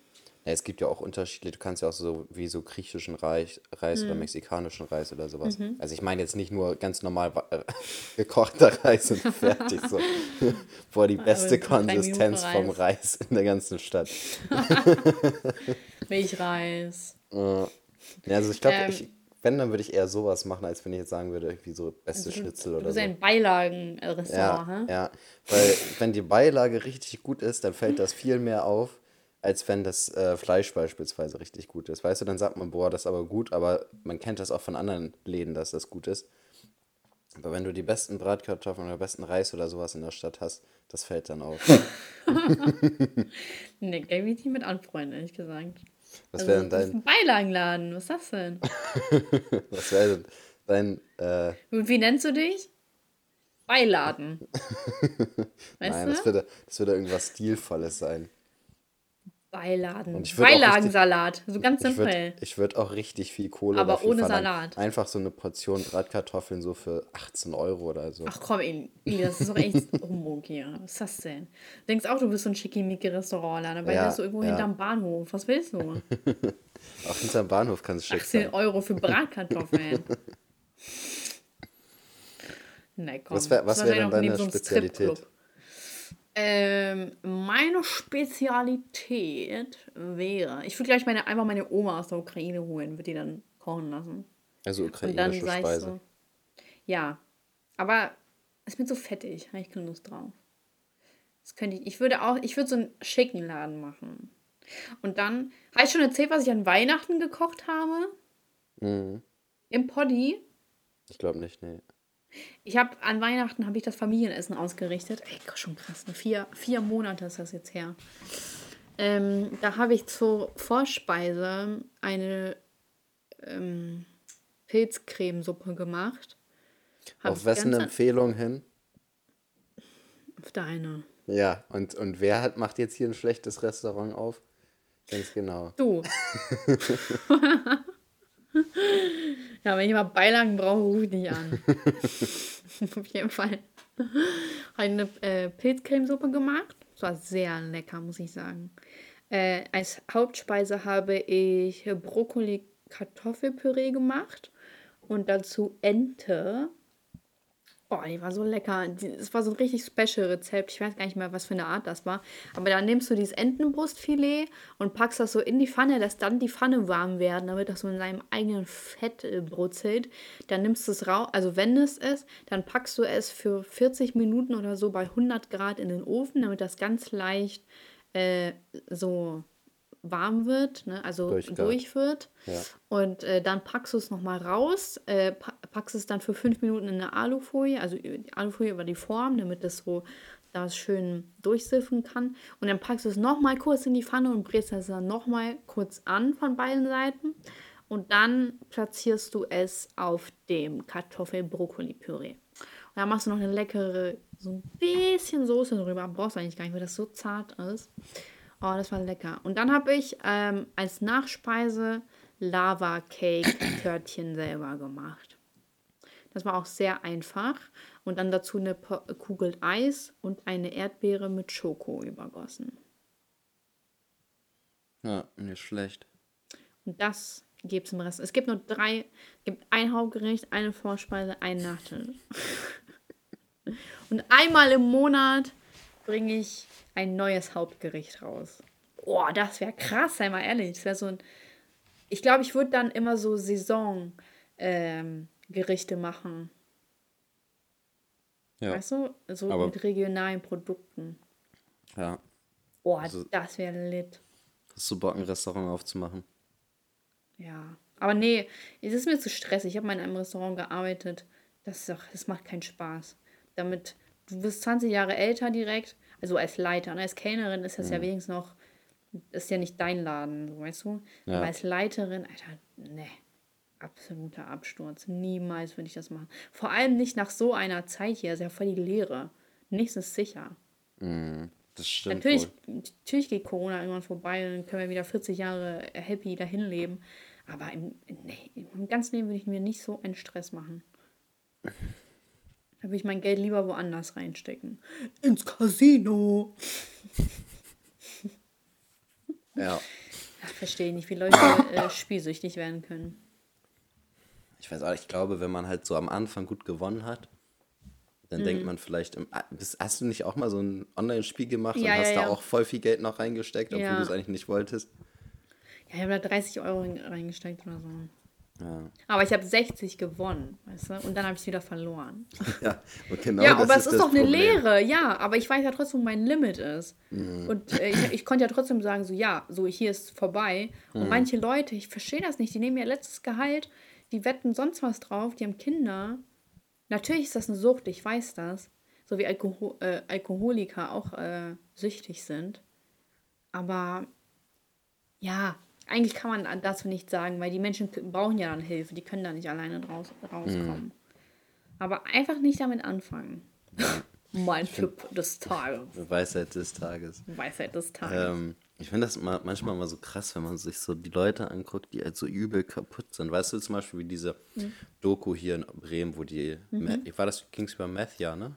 Ja, es gibt ja auch Unterschiede. Du kannst ja auch so wie so griechischen Reis, Reis oder mexikanischen Reis oder sowas. Mhm. Also ich meine jetzt nicht nur ganz normal äh, gekochter Reis und fertig so. Boah, die beste so Konsistenz vom Reis in der ganzen Stadt. Milchreis. Ja, also ich glaube, Ähm, ich, wenn, dann würde ich eher sowas machen, als wenn ich jetzt sagen würde, irgendwie so beste Schnitzel Du oder bist so. ein Beilagenrestaurant, Ja, hä? ja, weil wenn die Beilage richtig gut ist, dann fällt das viel mehr auf, als wenn das äh, Fleisch beispielsweise richtig gut ist. Weißt du, dann sagt man, boah, das ist aber gut, aber man kennt das auch von anderen Läden, dass das gut ist. Aber wenn du die besten Bratkartoffeln oder besten Reis oder sowas in der Stadt hast, das fällt dann auf. Nee, kann ich mich nicht mit anfreunden, ehrlich gesagt. Was Also, wäre denn das ist dein, ein Beilagenladen, was ist das denn? was wäre denn dein, äh, wie nennst du dich? Beiladen. Weißt nein, du? das würde, das würde irgendwas Stilvolles sein. Beiladen. Beilagensalat. So ganz Ich simpel. würde ich würd auch richtig viel Kohle Aber ohne verlangen. Salat. Einfach so eine Portion Bratkartoffeln so für 18 Euro oder so. Ach komm, Eli, das ist doch echt Humbug hier. Was ist das denn? Du denkst auch, du bist so ein schickimicki-Restaurantladen, aber Ja, bist du irgendwo ja. hinterm Bahnhof. Was willst du? Auch hinterm Bahnhof kann es schick 18 sein. Euro für Bratkartoffeln. Nee, komm. Was wär- was Das wär denn deine so Spezialität? Ähm, meine Spezialität wäre, ich würde gleich meine, einfach meine Oma aus der Ukraine holen, würde die dann kochen lassen. Also ukrainische Speise. so, ja, aber ist mir zu fettig, habe ich keine Lust drauf. Das könnte ich, ich würde auch, ich würde so einen schicken Laden machen. Und dann, habe ich schon erzählt, was ich an Weihnachten gekocht habe? Mhm. Im Poddy. Ich glaube nicht, nee. Ich habe an Weihnachten habe ich das Familienessen ausgerichtet. Ey, schon krass, ne? vier, vier Monate ist das jetzt her. Ähm, da habe ich zur Vorspeise eine ähm, Pilzcremesuppe gemacht. Hab Auf wessen Empfehlung hin? Auf deine. Ja, und, und wer hat, macht jetzt hier ein schlechtes Restaurant auf? Ganz genau. Du. ja, wenn ich mal Beilagen brauche, rufe ich dich an. Auf jeden Fall. Eine äh, Pilzcremesuppe gemacht. Das war sehr lecker, muss ich sagen. Äh, als Hauptspeise habe ich Brokkoli-Kartoffelpüree gemacht und dazu Ente. Oh, die war so lecker. Es war so ein richtig special Rezept. Ich weiß gar nicht mehr, was für eine Art das war. Aber dann nimmst du dieses Entenbrustfilet und packst das so in die Pfanne, lässt dann die Pfanne warm werden, damit das so in seinem eigenen Fett äh, brutzelt. Dann nimmst du es raus, also wendest es, dann packst du es für 40 Minuten oder so bei 100 Grad in den Ofen, damit das ganz leicht äh, so warm wird, ne? also Durchgart. durch wird. Ja. Und äh, dann packst du es nochmal raus, äh, pa packst es dann für fünf Minuten in eine Alufolie, also Alufolie über die Form, damit es so das schön durchsiffen kann. Und dann packst du es nochmal kurz in die Pfanne und brätst es dann nochmal kurz an von beiden Seiten. Und dann platzierst du es auf dem Kartoffel-Brokkoli-Püree. Und dann machst du noch eine leckere, so ein bisschen Soße drüber. Brauchst du eigentlich gar nicht, weil das so zart ist. Oh, das war lecker. Und dann habe ich ähm, als Nachspeise Lava-Cake-Törtchen selber gemacht. Das war auch sehr einfach. Und dann dazu eine Kugel Eis und eine Erdbeere mit Schoko übergossen. Ja, nicht schlecht. Und das gibt es im Rest. Es gibt nur drei, es gibt ein Hauptgericht, eine Vorspeise, ein Nachtisch. Und einmal im Monat bringe ich ein neues Hauptgericht raus. Boah, das wäre krass, sei mal ehrlich. Das wäre so ein. Ich glaube, ich würde dann immer so Saison-Gerichte ähm, machen. Ja. Weißt du? So Aber- mit regionalen Produkten. Ja. Boah, Also- das wäre lit. Hast du Bock, ein Restaurant aufzumachen? Ja. Aber nee, es ist mir zu stressig. Ich habe mal in einem Restaurant gearbeitet. Das, ist doch, das macht keinen Spaß. Damit, du bist 20 Jahre älter direkt, also als Leiter. Ne? Als Kellnerin ist das ja wenigstens noch, ist ja nicht dein Laden, so, weißt du? Ja. Aber als Leiterin, Alter, ne. Absoluter Absturz. Niemals würde ich das machen. Vor allem nicht nach so einer Zeit hier. ist ja voll die Leere. Nichts ist sicher. Das stimmt. Natürlich, Wohl. natürlich geht Corona irgendwann vorbei und dann können wir wieder 40 Jahre happy dahin leben. Aber im, nee, im ganzen Leben würde ich mir nicht so einen Stress machen. Da würde ich mein Geld lieber woanders reinstecken. Ins Casino. Ja. Ach, verstehe nicht, wie Leute äh, spielsüchtig werden können. Ich weiß auch, ich glaube, wenn man halt so am Anfang gut gewonnen hat, dann denkt Mhm. man vielleicht, im, ah, bist- hast du nicht auch mal so ein Online-Spiel gemacht und Ja, hast ja, da ja. auch voll viel Geld noch reingesteckt, obwohl Ja. du es eigentlich nicht wolltest? Ja, ich habe da 30 Euro rein- reingesteckt oder so. Ja. Aber ich habe 60 gewonnen, weißt du? Und dann habe ich es wieder verloren. Ja, genau ja, aber es ist das doch eine. Lehre, ja. Aber ich weiß ja trotzdem, wo mein Limit ist. Mhm. Und äh, ich, ich konnte ja trotzdem sagen, so ja, so hier ist vorbei. Mhm. Und manche Leute, ich verstehe das nicht, die nehmen ihr letztes Gehalt, die wetten sonst was drauf, die haben Kinder. Natürlich ist das eine Sucht, ich weiß das. So wie Alkohol, äh, Alkoholiker auch äh, süchtig sind. Aber ja, eigentlich kann man dazu nichts sagen, weil die Menschen brauchen ja dann Hilfe, die können da nicht alleine draus, rauskommen. Aber einfach nicht damit anfangen. mein Tipp des Tages. Weisheit des Tages. Weisheit des Tages. Ähm, ich finde das ma- manchmal mal so krass, wenn man sich so die Leute anguckt, die halt so übel kaputt sind. Weißt du zum Beispiel, wie diese Mhm. Doku hier in Bremen, wo die. Meth- War das, ging es über Meth, ja, ne?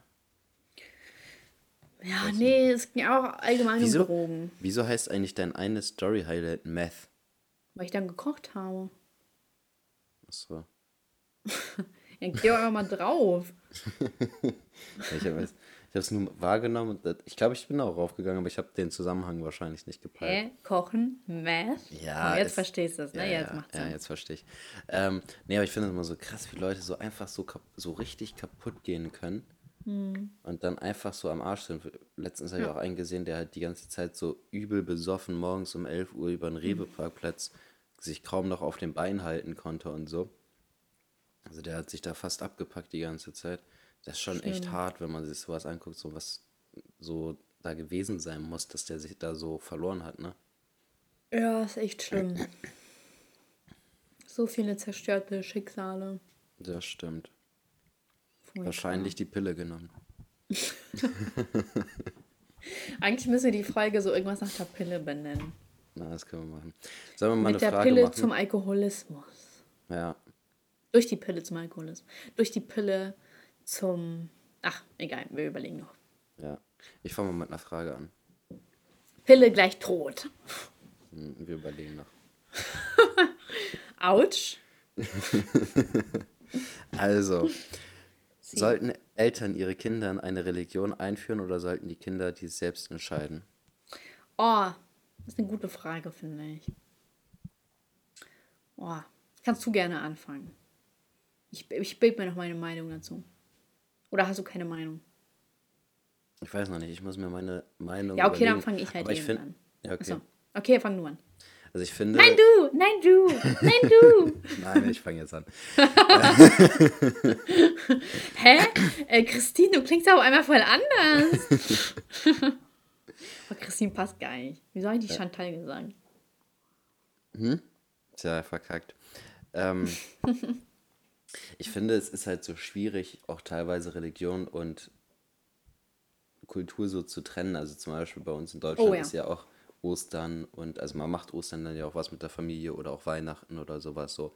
ja, nee, es ging auch allgemein Wieso, um Drogen. wieso heißt eigentlich dein eine Story-Highlight Meth? Weil ich dann gekocht habe. Achso. Ja, geh doch einfach mal drauf. Ja, Ich habe es nur wahrgenommen und das, ich glaube, ich bin auch raufgegangen, aber ich habe den Zusammenhang wahrscheinlich nicht gepeilt. Hä? Kochen? Meth? Ja, Oh, jetzt es- verstehst du es, ne? Ja, jetzt ja, macht's ja, Sinn. jetzt verstehe ich. Ähm, nee, aber ich finde es immer so krass, wie Leute so einfach so, so richtig kaputt gehen können Hm. und dann einfach so am Arsch sind. Letztens habe ich auch einen gesehen, der halt die ganze Zeit so übel besoffen morgens um 11 Uhr über den Hm. Sich kaum noch auf den Beinen halten konnte und so. Also der hat sich da fast abgepackt die ganze Zeit. Das ist schon echt hart, wenn man sich sowas anguckt, so was so da gewesen sein muss, dass der sich da so verloren hat, ne? Ja, ist echt schlimm. So viele zerstörte Schicksale. Das stimmt. Furchtbar. Wahrscheinlich die Pille genommen. Eigentlich müsste die Folge so irgendwas nach der Pille benennen. Na, das können wir machen. Sollen wir mal Mit eine der Frage Pille machen? zum Alkoholismus. ja. Durch die Pille zum Alkoholismus. Durch die Pille zum. Ach, egal, wir überlegen noch. Ja. Ich fange mal mit einer Frage an. Pille gleich Tod. Hm, Wir überlegen noch. Autsch. Also, sollten Eltern ihre Kinder in eine Religion einführen oder sollten die Kinder dies selbst entscheiden? Oh, das ist eine gute Frage, finde ich. Oh, kannst du gerne anfangen. Ich, ich bild mir noch meine Meinung dazu. Oder hast du keine Meinung? Ich weiß noch nicht, ich muss mir meine Meinung Ja, okay, dann überlegen. fange ich halt Aber ich eben an. Ja, okay. Achso. Okay, fang du an. Also ich finde... Nein, du! Nein, du! Nein, du! Nein, ich fange jetzt an. Hä? Äh, Christine, du klingst auf einmal voll anders. Aber Christine passt gar nicht. Wieso habe ich die Chantal gesagt? Tja, verkackt. Ähm, ich finde, es ist halt so schwierig, auch teilweise Religion und Kultur so zu trennen. Also zum Beispiel bei uns in Deutschland Oh ja. ist ja auch Ostern und also man macht Ostern dann ja auch was mit der Familie oder auch Weihnachten oder sowas so.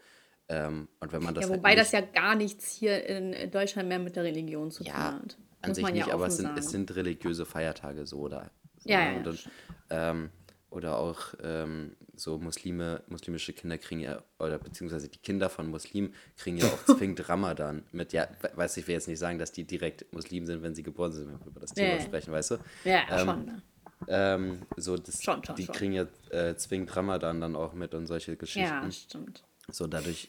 Ähm, und wenn man das Ja, halt wobei nicht, das ja gar nichts hier in Deutschland mehr mit der Religion zu tun Ja, hat. an Muss sich man ja nicht, aber es sind, es sind religiöse Feiertage so oder Ja, ne? ja, ja. Dann, ähm, oder auch ähm, so Muslime, muslimische Kinder kriegen ja, oder beziehungsweise die Kinder von Muslimen kriegen ja auch zwingend Ramadan mit. Ja, we- weiß ich will jetzt nicht sagen, dass die direkt Muslim sind, wenn sie geboren sind, wenn wir über das Thema ja. sprechen, weißt du? Ja, Ähm, schon. Ne? Ähm, so das, Schon, schon, die schon. kriegen ja äh, zwingend Ramadan dann auch mit und solche Geschichten. Ja, stimmt. So, dadurch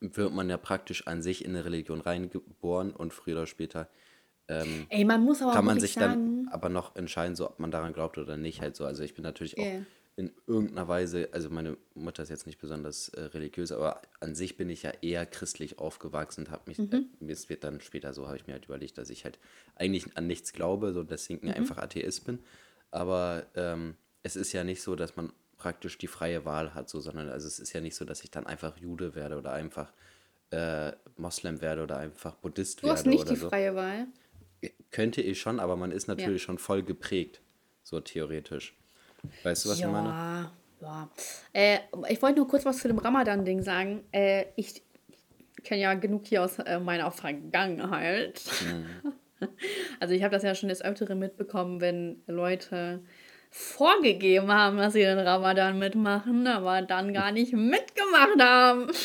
wird man ja praktisch an sich in eine Religion reingeboren und früher oder später ähm, Ey, man muss aber kann man sich sagen, dann aber noch entscheiden, so ob man daran glaubt oder nicht. Halt so. Also ich bin natürlich auch Ja. in irgendeiner Weise, also meine Mutter ist jetzt nicht besonders äh, religiös, aber an sich bin ich ja eher christlich aufgewachsen und habe mich, Mhm. äh, es wird dann später so, habe ich mir halt überlegt, dass ich halt eigentlich an nichts glaube, so deswegen Mhm. einfach Atheist bin. Aber ähm, es ist ja nicht so, dass man praktisch die freie Wahl hat, so, sondern also es ist ja nicht so, dass ich dann einfach Jude werde oder einfach äh, Moslem werde oder einfach Buddhist du werde hast nicht die so. freie Wahl. Könnte ich schon, aber man ist natürlich schon voll geprägt, so theoretisch. Weißt du, was ich meine? Ja, ja. Äh, ich wollte nur kurz was zu dem Ramadan-Ding sagen. Äh, ich kenne ja genug hier aus äh, meiner Vergangenheit. Mhm. Also ich habe das ja schon des Öfteren mitbekommen, wenn Leute vorgegeben haben, dass sie den Ramadan mitmachen, aber dann gar nicht mitgemacht haben.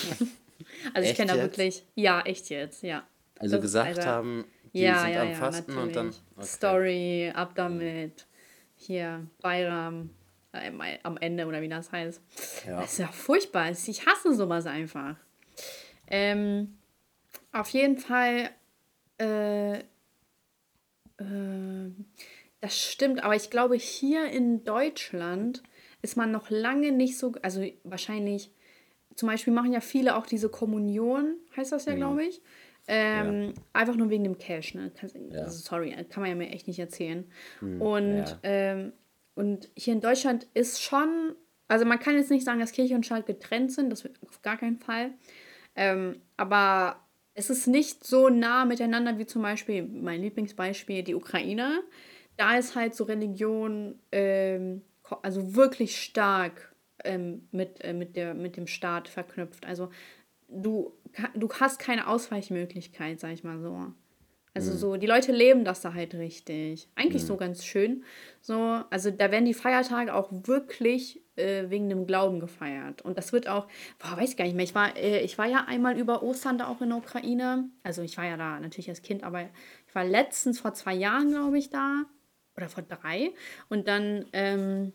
Also ich Echt kenne da wirklich, ja, echt jetzt, ja. Also Das gesagt also- haben, die ja, sind ja, am ja, Fasten und dann. natürlich. okay. Story, ab damit. Hier, Bayram, äh, am Ende oder wie das heißt. Ja. Das ist ja furchtbar. Ich hasse sowas einfach. Ähm, auf jeden Fall, äh, äh, das stimmt, aber ich glaube, hier in Deutschland ist man noch lange nicht so, also wahrscheinlich, zum Beispiel machen ja viele auch diese Kommunion, heißt Mhm. das ja, glaube ich. Ähm, Einfach nur wegen dem Cash, ne? Ja. Hm, also sorry, kann man ja mir echt nicht erzählen. Und, ja. ähm, und hier in Deutschland ist schon, also man kann jetzt nicht sagen, dass Kirche und Staat getrennt sind, das auf gar keinen Fall. Ähm, aber es ist nicht so nah miteinander wie zum Beispiel mein Lieblingsbeispiel, die Ukraine. Da ist halt so Religion, ähm, also wirklich stark ähm, mit, äh, mit, der, mit dem Staat verknüpft. Also du, du hast keine Ausweichmöglichkeit, sag ich mal so. Also so, die Leute leben das da halt richtig. Eigentlich so ganz schön. So, also da werden die Feiertage auch wirklich äh, wegen dem Glauben gefeiert. Und das wird auch, boah, weiß ich gar nicht mehr. Ich war, äh, ich war ja einmal über Ostern da auch in der Ukraine. Also ich war ja da natürlich als Kind, aber ich war letztens vor zwei Jahren, glaube ich, da. Oder vor drei. Und dann, ähm,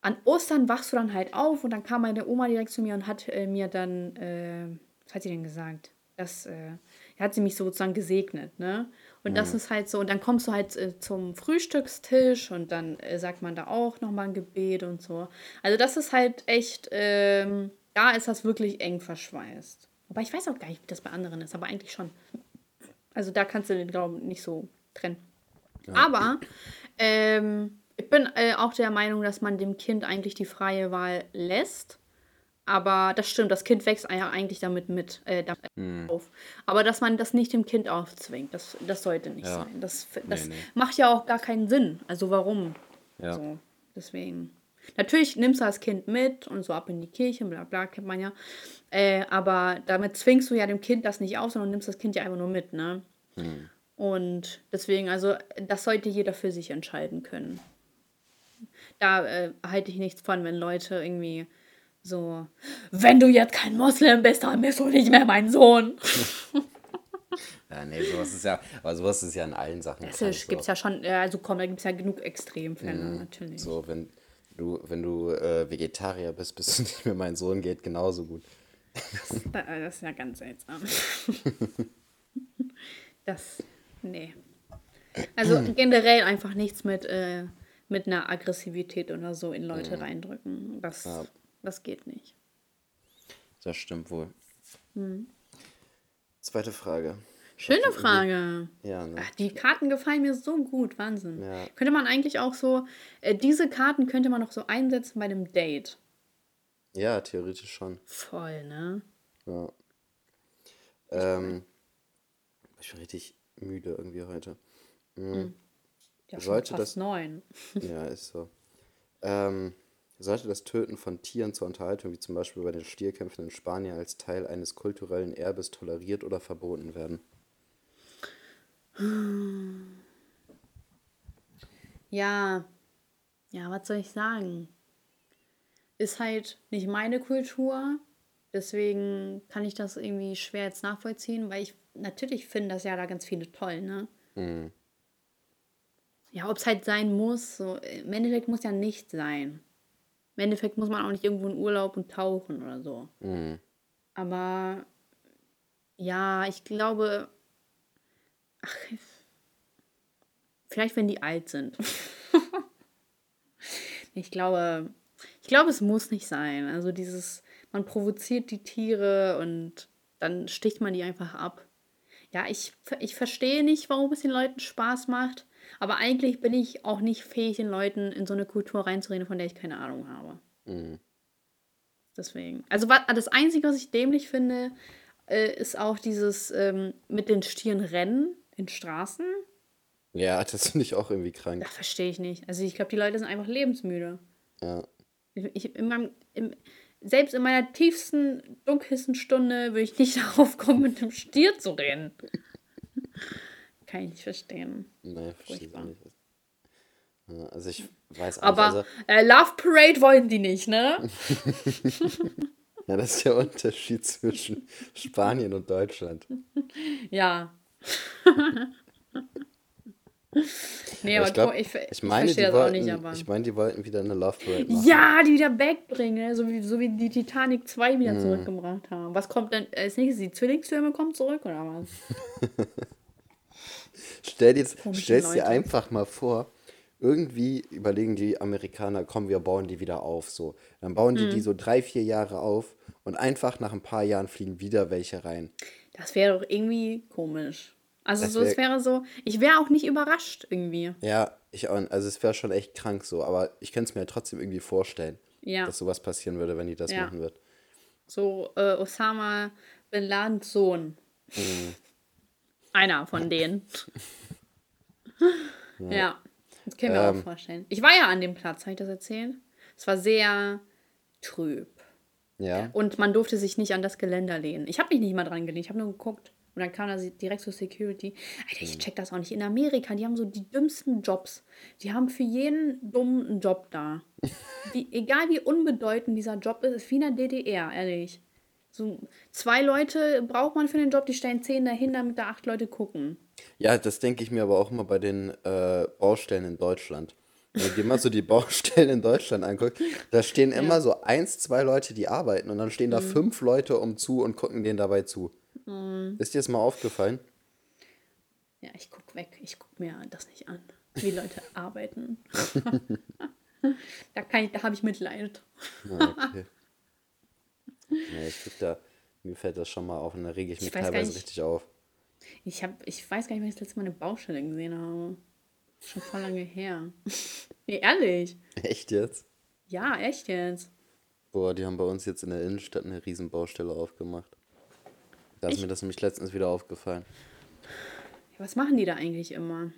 an Ostern wachst du dann halt auf und dann kam meine Oma direkt zu mir und hat äh, mir dann, äh, was hat sie denn gesagt? Das, äh, hat sie mich sozusagen gesegnet, ne? Und das ist halt so, und dann kommst du halt äh, zum Frühstückstisch und dann äh, sagt man da auch nochmal ein Gebet und so. Also das ist halt echt, ähm, da ist das wirklich eng verschweißt. Aber ich weiß auch gar nicht, wie das bei anderen ist, aber eigentlich schon. Also da kannst du den Glauben nicht so trennen. Aber ähm, ich bin äh, auch der Meinung, dass man dem Kind eigentlich die freie Wahl lässt. Aber das stimmt, das Kind wächst ja eigentlich damit mit äh, damit Hm. auf. Aber dass man das nicht dem Kind aufzwingt, das, das sollte nicht Ja. sein. Das, das nee. macht ja auch gar keinen Sinn. Also warum? Ja. So, deswegen. Natürlich nimmst du das Kind mit und so ab in die Kirche, bla bla, kennt man ja. Äh, aber damit zwingst du ja dem Kind das nicht auf, sondern nimmst das Kind ja einfach nur mit, ne? Hm. Und deswegen, also das sollte jeder für sich entscheiden können. Da äh, halte ich nichts von, wenn Leute irgendwie so, wenn du jetzt kein Moslem bist, dann bist du nicht mehr mein Sohn. Ja, nee, sowas ist ja, aber sowas ist ja in allen Sachen. Das gibt es so. ja schon, also komm, da gibt es ja genug Extremfälle, natürlich. So, wenn du, wenn du äh, Vegetarier bist, bist du nicht mehr mein Sohn, geht genauso gut. Da- äh, Das ist ja ganz seltsam. das, nee. Also generell einfach nichts mit, äh, mit einer Aggressivität oder so in Leute reindrücken. Das, Ja. das geht nicht. Das stimmt wohl. Hm. Zweite Frage. Schöne Frage. Ja, ne? Ach, die Karten gefallen mir so gut, Wahnsinn. Ja. Könnte man eigentlich auch so, äh, diese Karten könnte man auch so einsetzen bei einem Date. Ja, theoretisch schon. Voll, ne? Ja. Ähm, ich bin richtig müde irgendwie heute. Mhm. Ja, Sollte fast das- neun. Ja, ist so. Ähm, Sollte das Töten von Tieren zur Unterhaltung, wie zum Beispiel bei den Stierkämpfen in Spanien, als Teil eines kulturellen Erbes toleriert oder verboten werden? Ja, ja, was soll ich sagen? Ist halt nicht meine Kultur. Deswegen kann ich das irgendwie schwer jetzt nachvollziehen, weil ich natürlich finde das ja da ganz viele toll, ne? Mhm. Ja, ob es halt sein muss, so im Endeffekt muss ja nicht sein. Im Endeffekt muss man auch nicht irgendwo in Urlaub und tauchen oder so. Mhm. Aber ja, ich glaube, ach, vielleicht wenn die alt sind. ich glaube, ich glaube, es muss nicht sein. Also dieses, man provoziert die Tiere und dann sticht man die einfach ab. Ja, ich, ich verstehe nicht, warum es den Leuten Spaß macht. Aber eigentlich bin ich auch nicht fähig, den Leuten in so eine Kultur reinzureden, von der ich keine Ahnung habe. Mhm. Deswegen. Also das Einzige, was ich dämlich finde, äh, ist auch dieses ähm, mit den Stieren rennen in Straßen. Ja, das finde ich auch irgendwie krank. Das verstehe ich nicht. Also ich glaube, die Leute sind einfach lebensmüde. Ja. Ich, ich, in meinem, im, selbst in meiner tiefsten, dunkelsten Stunde würde ich nicht darauf kommen, mit einem Stier zu rennen. Kann ich nicht verstehen. Nee, verstehe ich nicht. Also ich weiß auch Aber also, äh, Love Parade wollen die nicht, ne? ja, das ist der Unterschied zwischen Spanien und Deutschland. Ja. nee, Aber ich, glaub, ich, ich, ich meine, verstehe die das auch wollten, nicht, aber. ich meine, die wollten wieder eine Love Parade machen. Ja, die wieder wegbringen, so wie, so wie die Titanic 2 wieder Mhm. zurückgebracht haben. Was kommt denn als nächstes? Die Zwillingstürme kommen zurück oder was? Stell dir, stell's dir einfach mal vor, irgendwie überlegen die Amerikaner, komm, wir bauen die wieder auf. So. Dann bauen die Mhm. die so drei, vier Jahre auf und einfach nach ein paar Jahren fliegen wieder welche rein. Das wäre doch irgendwie komisch. Also Das so, es wär- wäre so, ich wäre auch nicht überrascht irgendwie. Ja, ich auch, also es wäre schon echt krank so, aber ich könnte es mir trotzdem irgendwie vorstellen, Ja. dass sowas passieren würde, wenn die das Ja. machen wird. So äh, Osama Bin Ladens Sohn. Einer von denen. ja. das können wir Ähm. auch vorstellen. Ich war ja an dem Platz, habe ich das erzählt? Es war sehr trüb. Ja. Und man durfte sich nicht an das Geländer lehnen. Ich habe mich nicht mal dran gelehnt, ich habe nur geguckt. Und dann kam da direkt zur Security. Alter, ich check das auch nicht. In Amerika, die haben so die dümmsten Jobs. Die haben für jeden dummen Job da. Die, egal wie unbedeutend dieser Job ist, ist wie in der DDR, ehrlich. So zwei Leute braucht man für den Job, die stellen zehn dahin, damit da acht Leute gucken. Ja, das denke ich mir aber auch immer bei den äh, Baustellen in Deutschland. Wenn du mal so die Baustellen in Deutschland anguckst, da stehen immer so eins, zwei Leute, die arbeiten und dann stehen Mhm. da fünf Leute um zu und gucken denen dabei zu. Ist dir das mal aufgefallen? Ja, ich guck weg. Ich guck mir das nicht an, wie Leute arbeiten. da kann ich, da habe ich Mitleid. Ja, okay. Ja, ich find da, mir fällt das schon mal auf und da rege ich Ich mich gar teilweise nicht. richtig auf. Ich, hab, ich weiß gar nicht, wann ich das letzte Mal eine Baustelle gesehen habe. Schon voll lange her. nee, ehrlich. Echt jetzt? Ja, echt jetzt. Boah, die haben bei uns jetzt in der Innenstadt eine riesen Baustelle aufgemacht. Da ist mir das nämlich letztens wieder aufgefallen. Ja, was machen die da eigentlich immer?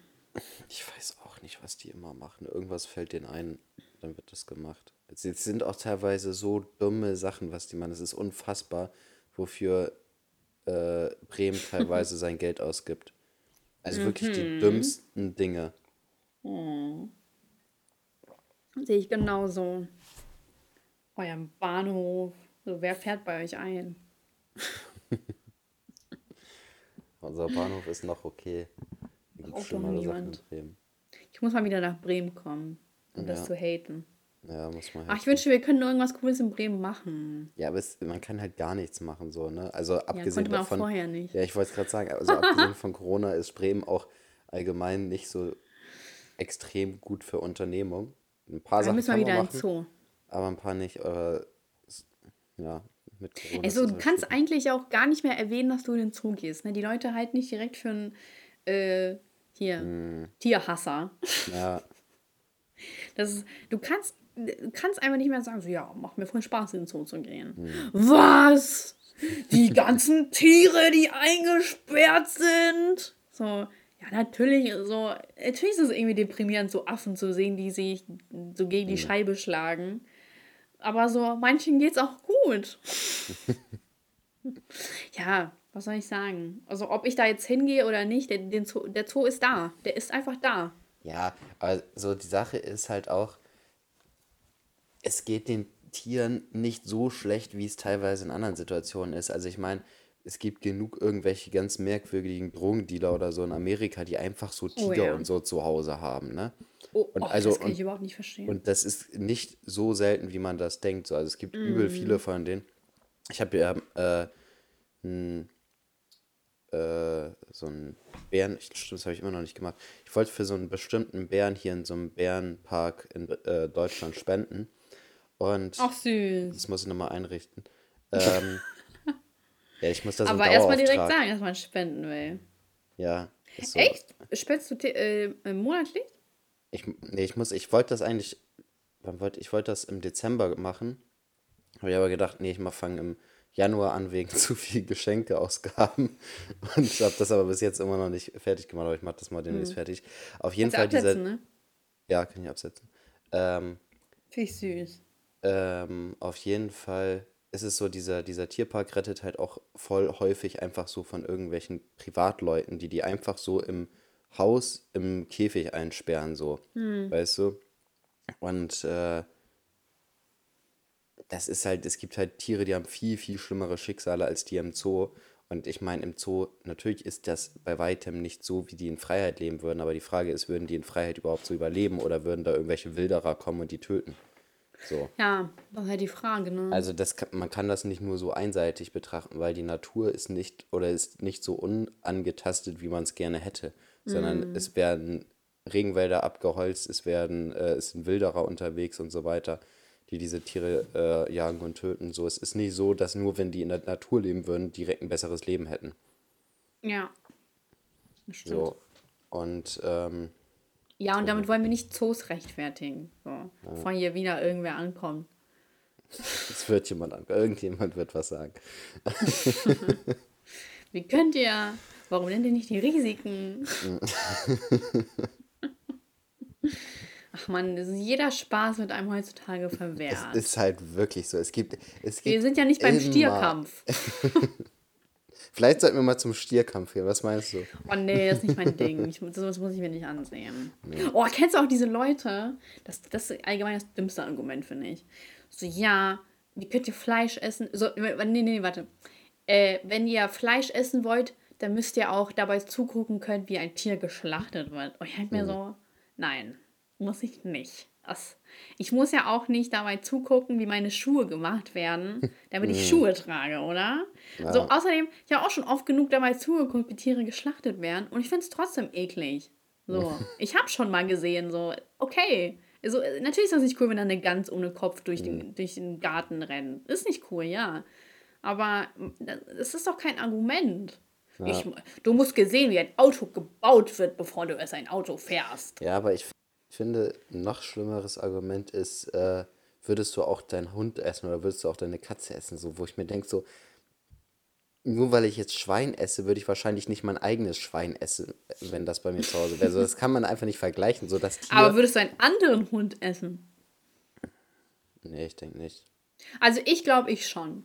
Ich weiß nicht, was die immer machen. Irgendwas fällt denen ein, dann wird das gemacht. Es es sind auch teilweise so dumme Sachen, was die machen. Es ist unfassbar, wofür äh, Bremen teilweise sein Geld ausgibt. Also wirklich die dümmsten Dinge. Sehe ich genauso. Euer Bahnhof. So, wer fährt bei euch ein? Unser Bahnhof ist noch okay. Hier gibt doch schlimmere Sachen in. Bremen. Ich muss mal wieder nach Bremen kommen, um das Ja. zu haten. Ja, muss man Ach, halt. ich wünschte, wir könnten irgendwas Cooles in Bremen machen. Ja, aber es, man kann halt gar nichts machen, so, ne? Also Ja, abgesehen konnte man auch davon. vorher nicht. Ja, ich wollte es gerade sagen, also abgesehen von Corona ist Bremen auch allgemein nicht so extrem gut für Unternehmung. Ein paar Dann Sachen müssen wir wieder man in machen, Zoo. aber ein paar nicht. Es- ja, mit Corona Also, du halt kannst schwierig. eigentlich auch gar nicht mehr erwähnen, dass du in den Zoo gehst. Ne? Die Leute halten nicht direkt für einen äh, hier, Hm. Tierhasser. Ja, Das ist, du kannst, du kannst einfach nicht mehr sagen, so, ja, macht mir voll Spaß, in den Zoo zu gehen. Hm. Was? Die ganzen Tiere, die eingesperrt sind? So, ja, natürlich, so, natürlich ist es irgendwie deprimierend, so Affen zu sehen, die sich so gegen die Scheibe schlagen. aber so manchen geht's auch gut. ja, was soll ich sagen? Also ob ich da jetzt hingehe oder nicht, der, den Zoo, der Zoo ist da. Der ist einfach da. Ja, aber so die Sache ist halt auch, es geht den Tieren nicht so schlecht, wie es teilweise in anderen Situationen ist. Also ich meine, es gibt genug irgendwelche ganz merkwürdigen Drogendealer oder so in Amerika, die einfach so Oh Tiger ja. und so zu Hause haben, ne? Oh, Und och, also das kann und, ich überhaupt nicht verstehen. und das ist nicht so selten, wie man das denkt. So, also es gibt übel Mhm. viele von denen. Ich habe ja äh, n, äh, so einen Bären, ich, stimmt, das habe ich immer noch nicht gemacht. Ich wollte für so einen bestimmten Bären hier in so einem Bärenpark in äh, Deutschland spenden. Und Ach süß. das muss ich nochmal einrichten. Ähm, ja, ich muss das Aber erstmal direkt sagen, dass man spenden will. Ja. so. Echt? Spendest du te- äh, monatlich? Ich, nee, ich muss, ich wollte das eigentlich, wann wollte, ich wollte das im Dezember machen. Habe ich aber gedacht, nee, ich mal fange im Januar an wegen zu viel Geschenkeausgaben. Und ich habe das aber bis jetzt immer noch nicht fertig gemacht, aber ich mache das mal demnächst fertig. Auf jeden Kannst Fall dieser. absetzen, ne? Ja, kann ich absetzen. Ähm, Finde ich süß. ähm, auf jeden Fall ist es so, dieser, dieser Tierpark rettet halt auch voll häufig einfach so von irgendwelchen Privatleuten, die die einfach so im Haus im Käfig einsperren, so. Weißt du? Und äh, das ist halt, es gibt halt Tiere, die haben viel, viel schlimmere Schicksale als die im Zoo. Und ich meine, im Zoo, natürlich ist das bei weitem nicht so, wie die in Freiheit leben würden, aber die Frage ist, würden die in Freiheit überhaupt so überleben oder würden da irgendwelche Wilderer kommen und die töten? So. Ja, das ist halt die Frage, ne? Also das man kann das nicht nur so einseitig betrachten, weil die Natur ist nicht oder ist nicht so unangetastet, wie man es gerne hätte, sondern es werden Regenwälder abgeholzt, es werden äh, es sind Wilderer unterwegs und so weiter, die diese Tiere äh, jagen und töten. So, es ist nicht so, dass nur wenn die in der Natur leben würden, direkt ein besseres Leben hätten. ja. Das stimmt. So und ähm, Ja, und damit wollen wir nicht Zoos rechtfertigen. So, bevor hier wieder irgendwer ankommt. es wird jemand an, irgendjemand wird was sagen. Wie könnt ihr? Warum nennt ihr nicht die Risiken? Ach man, jeder Spaß wird einem heutzutage Es verwehrt. ist halt wirklich so. Es gibt, es Wir gibt sind ja nicht beim immer- Stierkampf. Vielleicht sollten wir mal zum Stierkampf gehen. Was meinst du? Oh nee, das ist nicht mein Ding. Ich, das muss ich mir nicht ansehen. Oh, kennst du auch diese Leute? Das, das ist allgemein das dümmste Argument, finde ich. So, ja, wie könnt ihr Fleisch essen? So, nee, nee, nee, warte. Äh, wenn ihr Fleisch essen wollt, dann müsst ihr auch dabei zugucken können, wie ein Tier geschlachtet wird. Und ich denke mir so, nein, muss ich nicht. Ich muss ja auch nicht dabei zugucken, wie meine Schuhe gemacht werden, damit ich Schuhe trage, oder? So, außerdem, ich habe auch schon oft genug dabei zugeguckt, wie Tiere geschlachtet werden und ich finde es trotzdem eklig. So, ich habe schon mal gesehen, so, okay. Also, äh, natürlich ist das nicht cool, wenn da eine Gans ohne Kopf durch den, durch den Garten rennt. Ist nicht cool, ja. Aber mm, das ist doch kein Argument. Ich, du musst gesehen, wie ein Auto gebaut wird, bevor du es ein Auto fährst. Ja, aber ich f- finde, ein noch schlimmeres Argument ist, äh, würdest du auch deinen Hund essen oder würdest du auch deine Katze essen? So, wo ich mir denke, so, nur weil ich jetzt Schwein esse, würde ich wahrscheinlich nicht mein eigenes Schwein essen, wenn das bei mir zu Hause wäre. So, das kann man einfach nicht vergleichen. So, das Tier. Aber würdest du einen anderen Hund essen? nee, ich denke nicht. Also ich glaube, ich schon.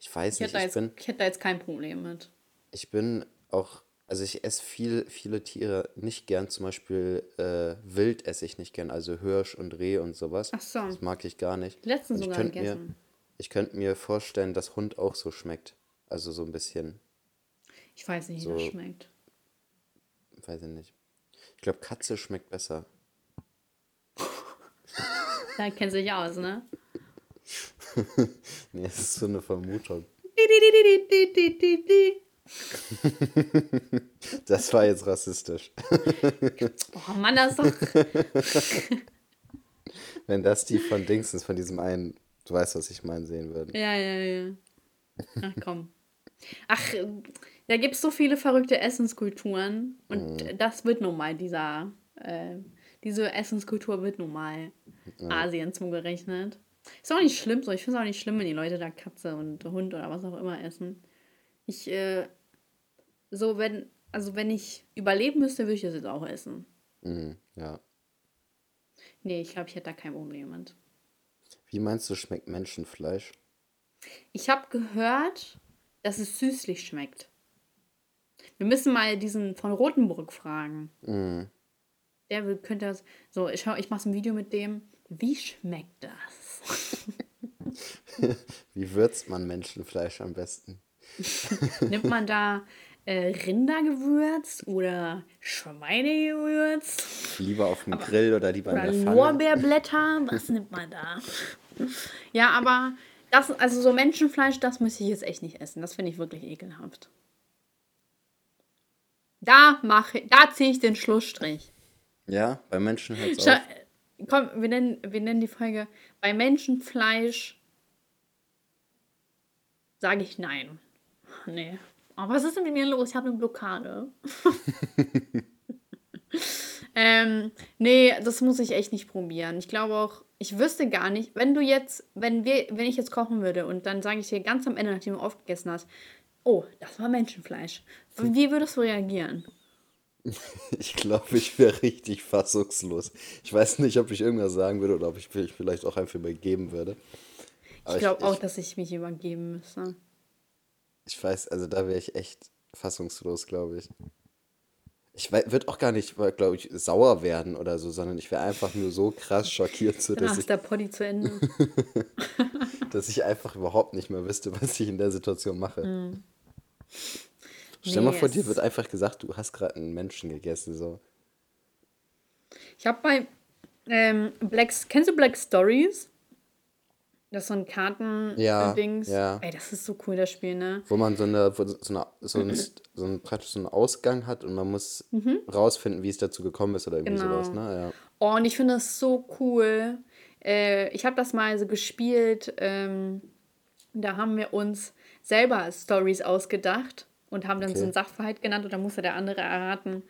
Ich weiß Ich nicht, ich jetzt, bin, ich hätte da jetzt kein Problem mit. ich bin auch, also ich esse viel, viele Tiere nicht gern. Zum Beispiel äh, Wild esse ich nicht gern, also Hirsch und Reh und sowas. Ach so. Das mag ich gar nicht. Letztens sogar könnt gegessen. Mir, ich könnte mir vorstellen, dass Hund auch so schmeckt. Also so ein bisschen, Ich weiß nicht, wie So- das schmeckt. weiß ich nicht. Ich glaube, Katze schmeckt besser. Da kennst du dich aus, ne? Nee, das ist so eine Vermutung. Das war jetzt rassistisch. Oh Mann, das ist doch. Wenn das die von Dingsens, von diesem einen, du weißt, was ich meine, sehen würden. Ja, ja, ja. Ach komm. Ach, da gibt es so viele verrückte Essenskulturen. Und Mhm. das wird nun mal dieser. Äh, diese Essenskultur wird nun mal Asien zugerechnet. Ist auch nicht schlimm so. Ich finde es auch nicht schlimm, wenn die Leute da Katze und Hund oder was auch immer essen. Ich, äh, so, wenn, also wenn ich überleben müsste, würde ich das jetzt auch essen. Mhm, ja. Nee, ich glaube, ich hätte da kein Problem mit. Wie meinst du, schmeckt Menschenfleisch? Ich habe gehört, dass es süßlich schmeckt. Wir müssen mal diesen von Rotenburg fragen. Mm. Der will- könnte das. So, ich, ich mache ein Video mit dem. Wie schmeckt das? Wie würzt man Menschenfleisch am besten? Nimmt man da äh, Rindergewürz oder Schweinegewürz Lieber auf dem Grill oder lieber oder in der Pfanne? Lorbeerblätter? Was nimmt man da? Ja, aber das, also so Menschenfleisch, das muss ich jetzt echt nicht essen. Das finde ich wirklich ekelhaft. Da mache, da ziehe ich den Schlussstrich. Ja, bei Menschen Schau, auf. komm, wir nennen, wir nennen die Folge bei Menschenfleisch sage ich nein. Nee. Aber was ist denn mit mir los? Ich habe eine Blockade. ähm, nee, das muss ich echt nicht probieren. Ich glaube auch, ich wüsste gar nicht, wenn du jetzt, wenn wir, wenn ich jetzt kochen würde und dann sage ich dir ganz am Ende, nachdem du aufgegessen hast, oh, das war Menschenfleisch. Wie würdest du reagieren? Ich glaube, ich wäre richtig fassungslos. Ich weiß nicht, ob ich irgendwas sagen würde oder ob ich vielleicht auch einfach übergeben würde. Aber Ich glaube auch, dass ich mich übergeben müsste. Ich weiß, also da wäre ich echt fassungslos, glaube ich. Ich würde auch gar nicht, glaube ich, sauer werden oder so, sondern ich wäre einfach nur so krass schockiert, so, dass, ist ich, der Poddy zu Ende. dass ich einfach überhaupt nicht mehr wüsste, was ich in der Situation mache. Stell mal Nee, vor, dir wird einfach gesagt, du hast gerade einen Menschen gegessen. So. Ich habe bei ähm, Black, kennst du Black Stories? Das ist so ein Karten-Dings. Ja, ja. Ey, das ist so cool, das Spiel, ne? Wo man so, eine, so, eine, so, ein, so praktisch so einen Ausgang hat und man muss rausfinden, wie es dazu gekommen ist oder irgendwie Mhm. Genau. sowas. Ne? Ja. Oh, und ich finde das so cool. Äh, ich habe das mal so gespielt. Ähm, da haben wir uns selber Stories ausgedacht und haben dann so Okay. einen Sachverhalt genannt und dann musste der andere erraten,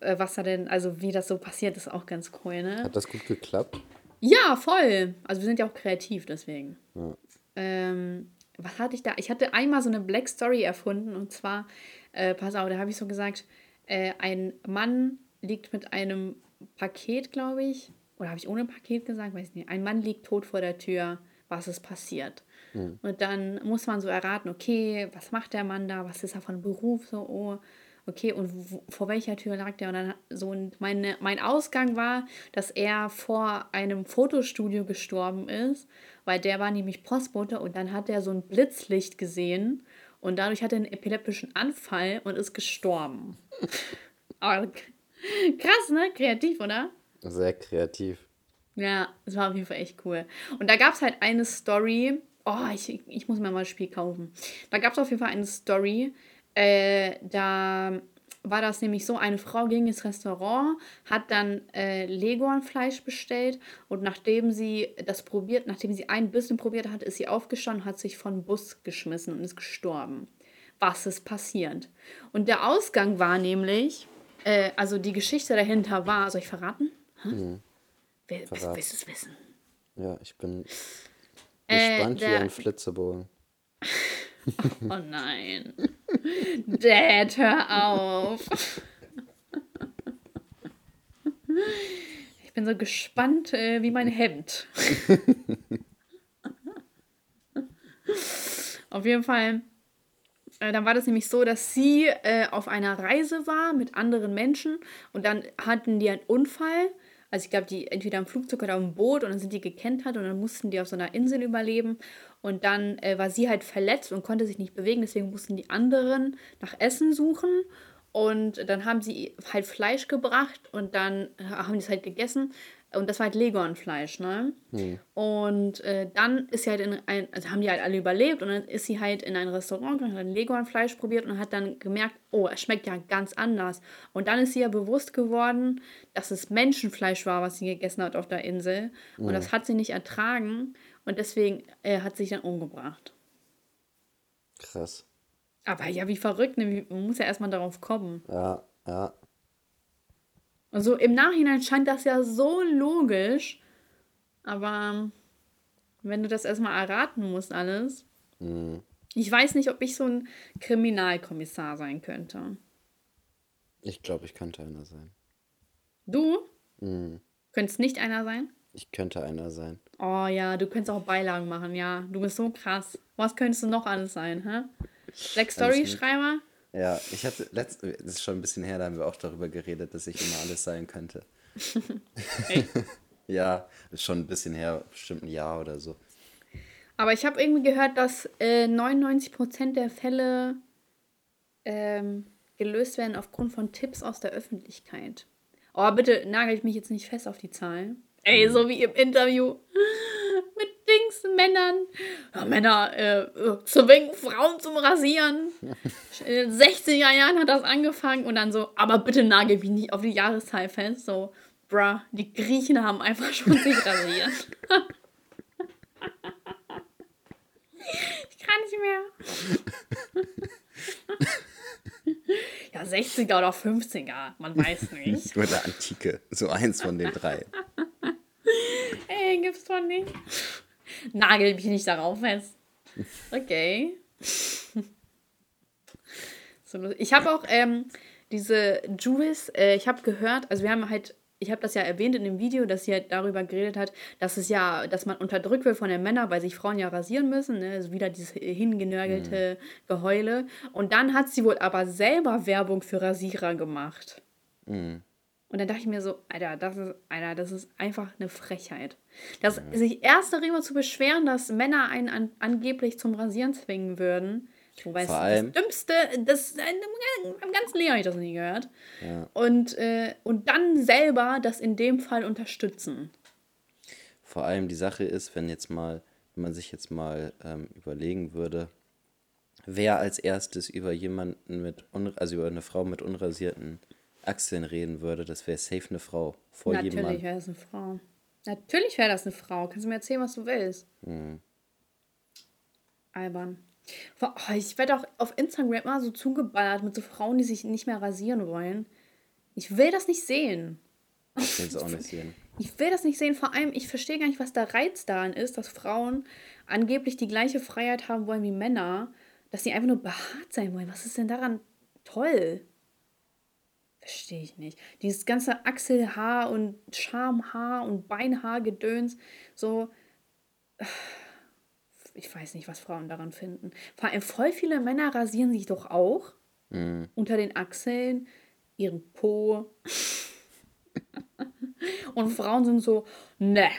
äh, was da denn, also wie das so passiert, ist auch ganz cool, ne? Hat das gut geklappt? Ja, voll. Also wir sind ja auch kreativ deswegen. Ja. Ähm, was hatte ich da? Ich hatte einmal so eine Black Story erfunden und zwar, äh, pass auf, da habe ich so gesagt, äh, ein Mann liegt mit einem Paket, glaube ich, oder habe ich ohne Paket gesagt? Weiß nicht. Ein Mann liegt tot vor der Tür. Was ist passiert? Und dann muss man so erraten, okay, was macht der Mann da? Was ist er von Beruf? So, oh, okay, und wo, vor welcher Tür lag der? Und dann so und meine, mein Ausgang war, dass er vor einem Fotostudio gestorben ist, weil der war nämlich Postbote und dann hat er so ein Blitzlicht gesehen und dadurch hat er einen epileptischen Anfall und ist gestorben. Aber krass, ne? Kreativ, oder? Sehr kreativ. Ja, es war auf jeden Fall echt cool. Und da gab es halt eine Story. Oh, ich, ich muss mir mal ein Spiel kaufen. Da gab es auf jeden Fall eine Story. Äh, da war das nämlich so, eine Frau ging ins Restaurant, hat dann äh, Leghornfleisch bestellt und nachdem sie das probiert, nachdem sie ein bisschen probiert hat, ist sie aufgestanden, hat sich von Bus geschmissen und ist gestorben. Was ist passiert? Und der Ausgang war nämlich, äh, also die Geschichte dahinter war, soll ich verraten? Hä? Wer, willst, Verrat. willst du es wissen? Ja, ich bin Äh, gespannt wie der- ein Flitzebogen. Oh nein. Dad, hör auf. Ich bin so gespannt äh, wie mein Hemd. Auf jeden Fall. Äh, dann war das nämlich so, dass sie äh, auf einer Reise war mit anderen Menschen und dann hatten die einen Unfall. Also ich glaube, die entweder im Flugzeug oder im Boot und dann sind die gekentert und dann mussten die auf so einer Insel überleben. Und dann äh, war sie halt verletzt und konnte sich nicht bewegen, deswegen mussten die anderen nach Essen suchen. Und dann haben sie halt Fleisch gebracht und dann äh, haben die es halt gegessen. Und das war halt Leghornfleisch, ne? Und äh, dann ist sie halt in ein, also haben die halt alle überlebt und dann ist sie halt in ein Restaurant gegangen, hat Leghornfleisch probiert und hat dann gemerkt, oh, es schmeckt ja ganz anders. Und dann ist sie ja bewusst geworden, dass es Menschenfleisch war, was sie gegessen hat auf der Insel. Und das hat sie nicht ertragen und deswegen äh, hat sich dann umgebracht. Krass. Aber ja, wie verrückt, ne? Man muss ja erstmal darauf kommen. Ja, ja. Also im Nachhinein scheint das ja so logisch, aber wenn du das erstmal erraten musst, alles. Mhm. Ich weiß nicht, ob ich so ein Kriminalkommissar sein könnte. Ich glaube, ich könnte einer sein. Du Mhm. könntest nicht einer sein? Ich könnte einer sein. Oh ja, du könntest auch Beilagen machen, ja. Du bist so krass. Was könntest du noch alles sein, hä? Black Story-Schreiber? Ja, ich hatte letzt, das ist schon ein bisschen her, da haben wir auch darüber geredet, dass ich immer alles sein könnte. ja, ist schon ein bisschen her, bestimmt ein Jahr oder so. Aber ich habe irgendwie gehört, dass äh, 99% der Fälle ähm, gelöst werden aufgrund von Tipps aus der Öffentlichkeit. Oh, bitte nagelt mich jetzt nicht fest auf die Zahlen. Ey, so wie im Interview mit Dings, Männern. Ja, Männer äh, zwingen Frauen zum Rasieren. In den 60er Jahren hat das angefangen und dann so, aber bitte nagel mich nicht auf die Jahreszahl fest. So, bruh, die Griechen haben einfach schon sich rasiert. ich kann nicht mehr. ja, 60er oder 50er, man weiß nicht. Oder Antike, so eins von den drei. Ey, gibt's doch nicht. Nagel mich nicht darauf fest. Okay. so, ich habe auch ähm, diese Juvis, äh, ich habe gehört, also wir haben halt, ich habe das ja erwähnt in dem Video, dass sie halt darüber geredet hat, dass es ja, dass man unterdrückt wird von den Männern, weil sich Frauen ja rasieren müssen, ne? Also wieder dieses hingenörgelte mhm. Geheule. Und dann hat sie wohl aber selber Werbung für Rasierer gemacht. Mhm. Und dann dachte ich mir so, Alter, das ist, Alter, das ist einfach eine Frechheit. Das, ja. Sich erst darüber zu beschweren, dass Männer einen an, angeblich zum Rasieren zwingen würden. Wobei Vor es das Dümmste, das im ganzen Leben habe ich das nie gehört. Ja. Und, äh, und dann selber das in dem Fall unterstützen. Vor allem die Sache ist, wenn jetzt mal, wenn man sich jetzt mal ähm, überlegen würde, wer als erstes über jemanden mit, also über eine Frau mit unrasierten Achseln reden würde, das wäre safe eine Frau. Vor Natürlich jedem Mann. wäre das eine Frau. Natürlich wäre das eine Frau. Kannst du mir erzählen, was du willst? Mhm. Albern. Oh, ich werde auch auf Instagram immer so zugeballert mit so Frauen, die sich nicht mehr rasieren wollen. Ich will das nicht sehen. Ich will es auch nicht sehen. Ich will das nicht sehen. Vor allem, ich verstehe gar nicht, was der Reiz daran ist, dass Frauen angeblich die gleiche Freiheit haben wollen wie Männer, dass sie einfach nur behaart sein wollen. Was ist denn daran toll? Verstehe ich nicht. Dieses ganze Achselhaar und Schamhaar und Beinhaar-Gedöns, so. Ich weiß nicht, was Frauen daran finden. Vor allem voll viele Männer rasieren sich doch auch mhm. unter den Achseln, ihren Po. und Frauen sind so, ne,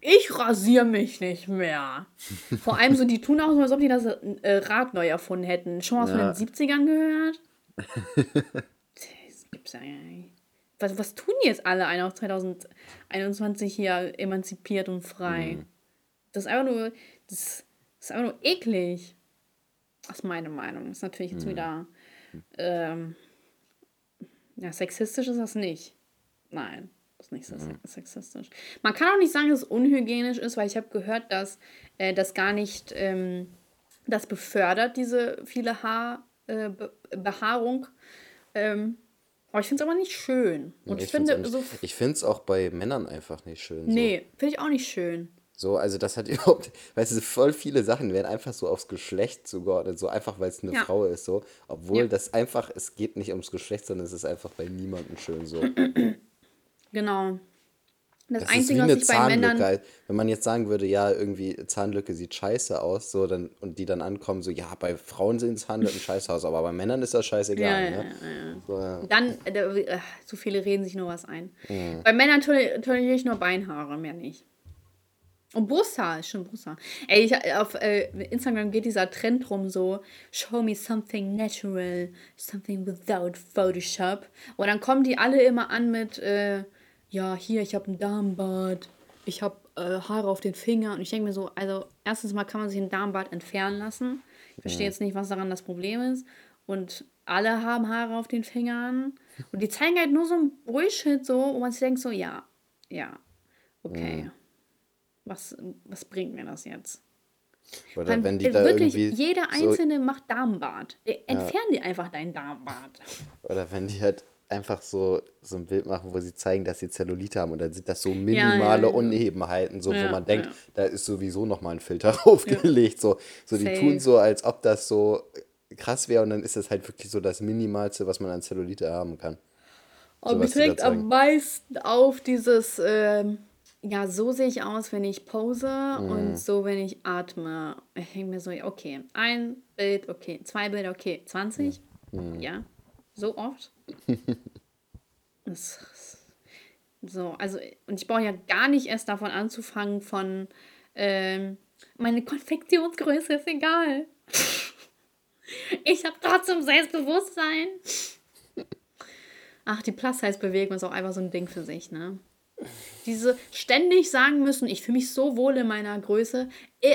ich rasiere mich nicht mehr. Vor allem so, die tun auch so, als ob die das äh, Rad neu erfunden hätten. Schon mal ja. von den 70ern gehört? gibt's ja nicht. Was, was tun die jetzt alle einer 2021 hier emanzipiert und frei? Mhm. Das ist einfach nur, das, das, ist einfach nur eklig. Das ist meine Meinung. Das ist natürlich jetzt mhm. wieder, ähm, ja, sexistisch ist das nicht. Nein, das ist nicht so mhm. sexistisch. Man kann auch nicht sagen, dass es unhygienisch ist, weil ich habe gehört, dass äh, das gar nicht, ähm, das befördert, diese viele Haar, äh, Be Behaarung. Ähm, aber ich finde es aber nicht schön. Und nee, ich, finde so. Ich finde es auch bei Männern einfach nicht schön. Nee, so. finde ich auch nicht schön. So, also das hat überhaupt, weißt du, voll viele Sachen werden einfach so aufs Geschlecht zugeordnet, so einfach, weil es eine ja. Frau ist, so. Obwohl ja. das einfach, es geht nicht ums Geschlecht, sondern es ist einfach bei niemandem schön so. Genau. Das, das Einzige, was ich bei Männern. Wenn man jetzt sagen würde, ja, irgendwie Zahnlücke sieht scheiße aus, so, dann, und die dann ankommen, so, ja, bei Frauen sehen Zahnlücken scheiße aus, aber bei Männern ist das scheißegal. Ja, ne? ja, ja. So, ja. Dann, äh, so viele reden sich nur was ein. Bei Männern toleriere ich nur Beinhaare, mehr nicht. Und Brusthaar, ist schon Brusthaar. Ey, ich, auf äh, Instagram geht dieser Trend rum so, show me something natural, something without Photoshop. Und dann kommen die alle immer an mit, äh, ja, hier, ich habe ein Darmbad, ich habe äh, Haare auf den Fingern. Und ich denke mir so, also erstens mal kann man sich ein Darmbad entfernen lassen. Ich verstehe jetzt nicht, was daran das Problem ist. Und alle haben Haare auf den Fingern. Und die zeigen halt nur so ein Bullshit so, wo man sich denkt so, ja, ja, okay. Ja. Was, was bringt mir das jetzt? Oder Dann, wenn die da wirklich, irgendwie jeder Einzelne so macht Darmbad. Entfernen ja. die einfach dein Darmbad. Oder wenn die halt einfach so, so ein Bild machen, wo sie zeigen, dass sie Zellulite haben und dann sind das so minimale ja, ja, Unebenheiten, so, wo man denkt, da ist sowieso nochmal ein Filter draufgelegt. So, so die tun so, als ob das so krass wäre und dann ist das halt wirklich so das Minimalste, was man an Zellulite haben kann. Und so, mich regt am meisten auf dieses, äh, ja, so sehe ich aus, wenn ich pose Mhm. und so, wenn ich atme. Ich denke mir so, okay, ein Bild, okay, zwei Bilder, okay, 20? Mhm. Ja, so oft. so, also, und ich brauche ja gar nicht erst davon anzufangen, von, ähm, meine Konfektionsgröße ist egal. ich habe trotzdem Selbstbewusstsein. Ach, die Plus-Size-Bewegung ist auch einfach so ein Ding für sich, ne? Diese ständig sagen müssen, ich fühle mich so wohl in meiner Größe.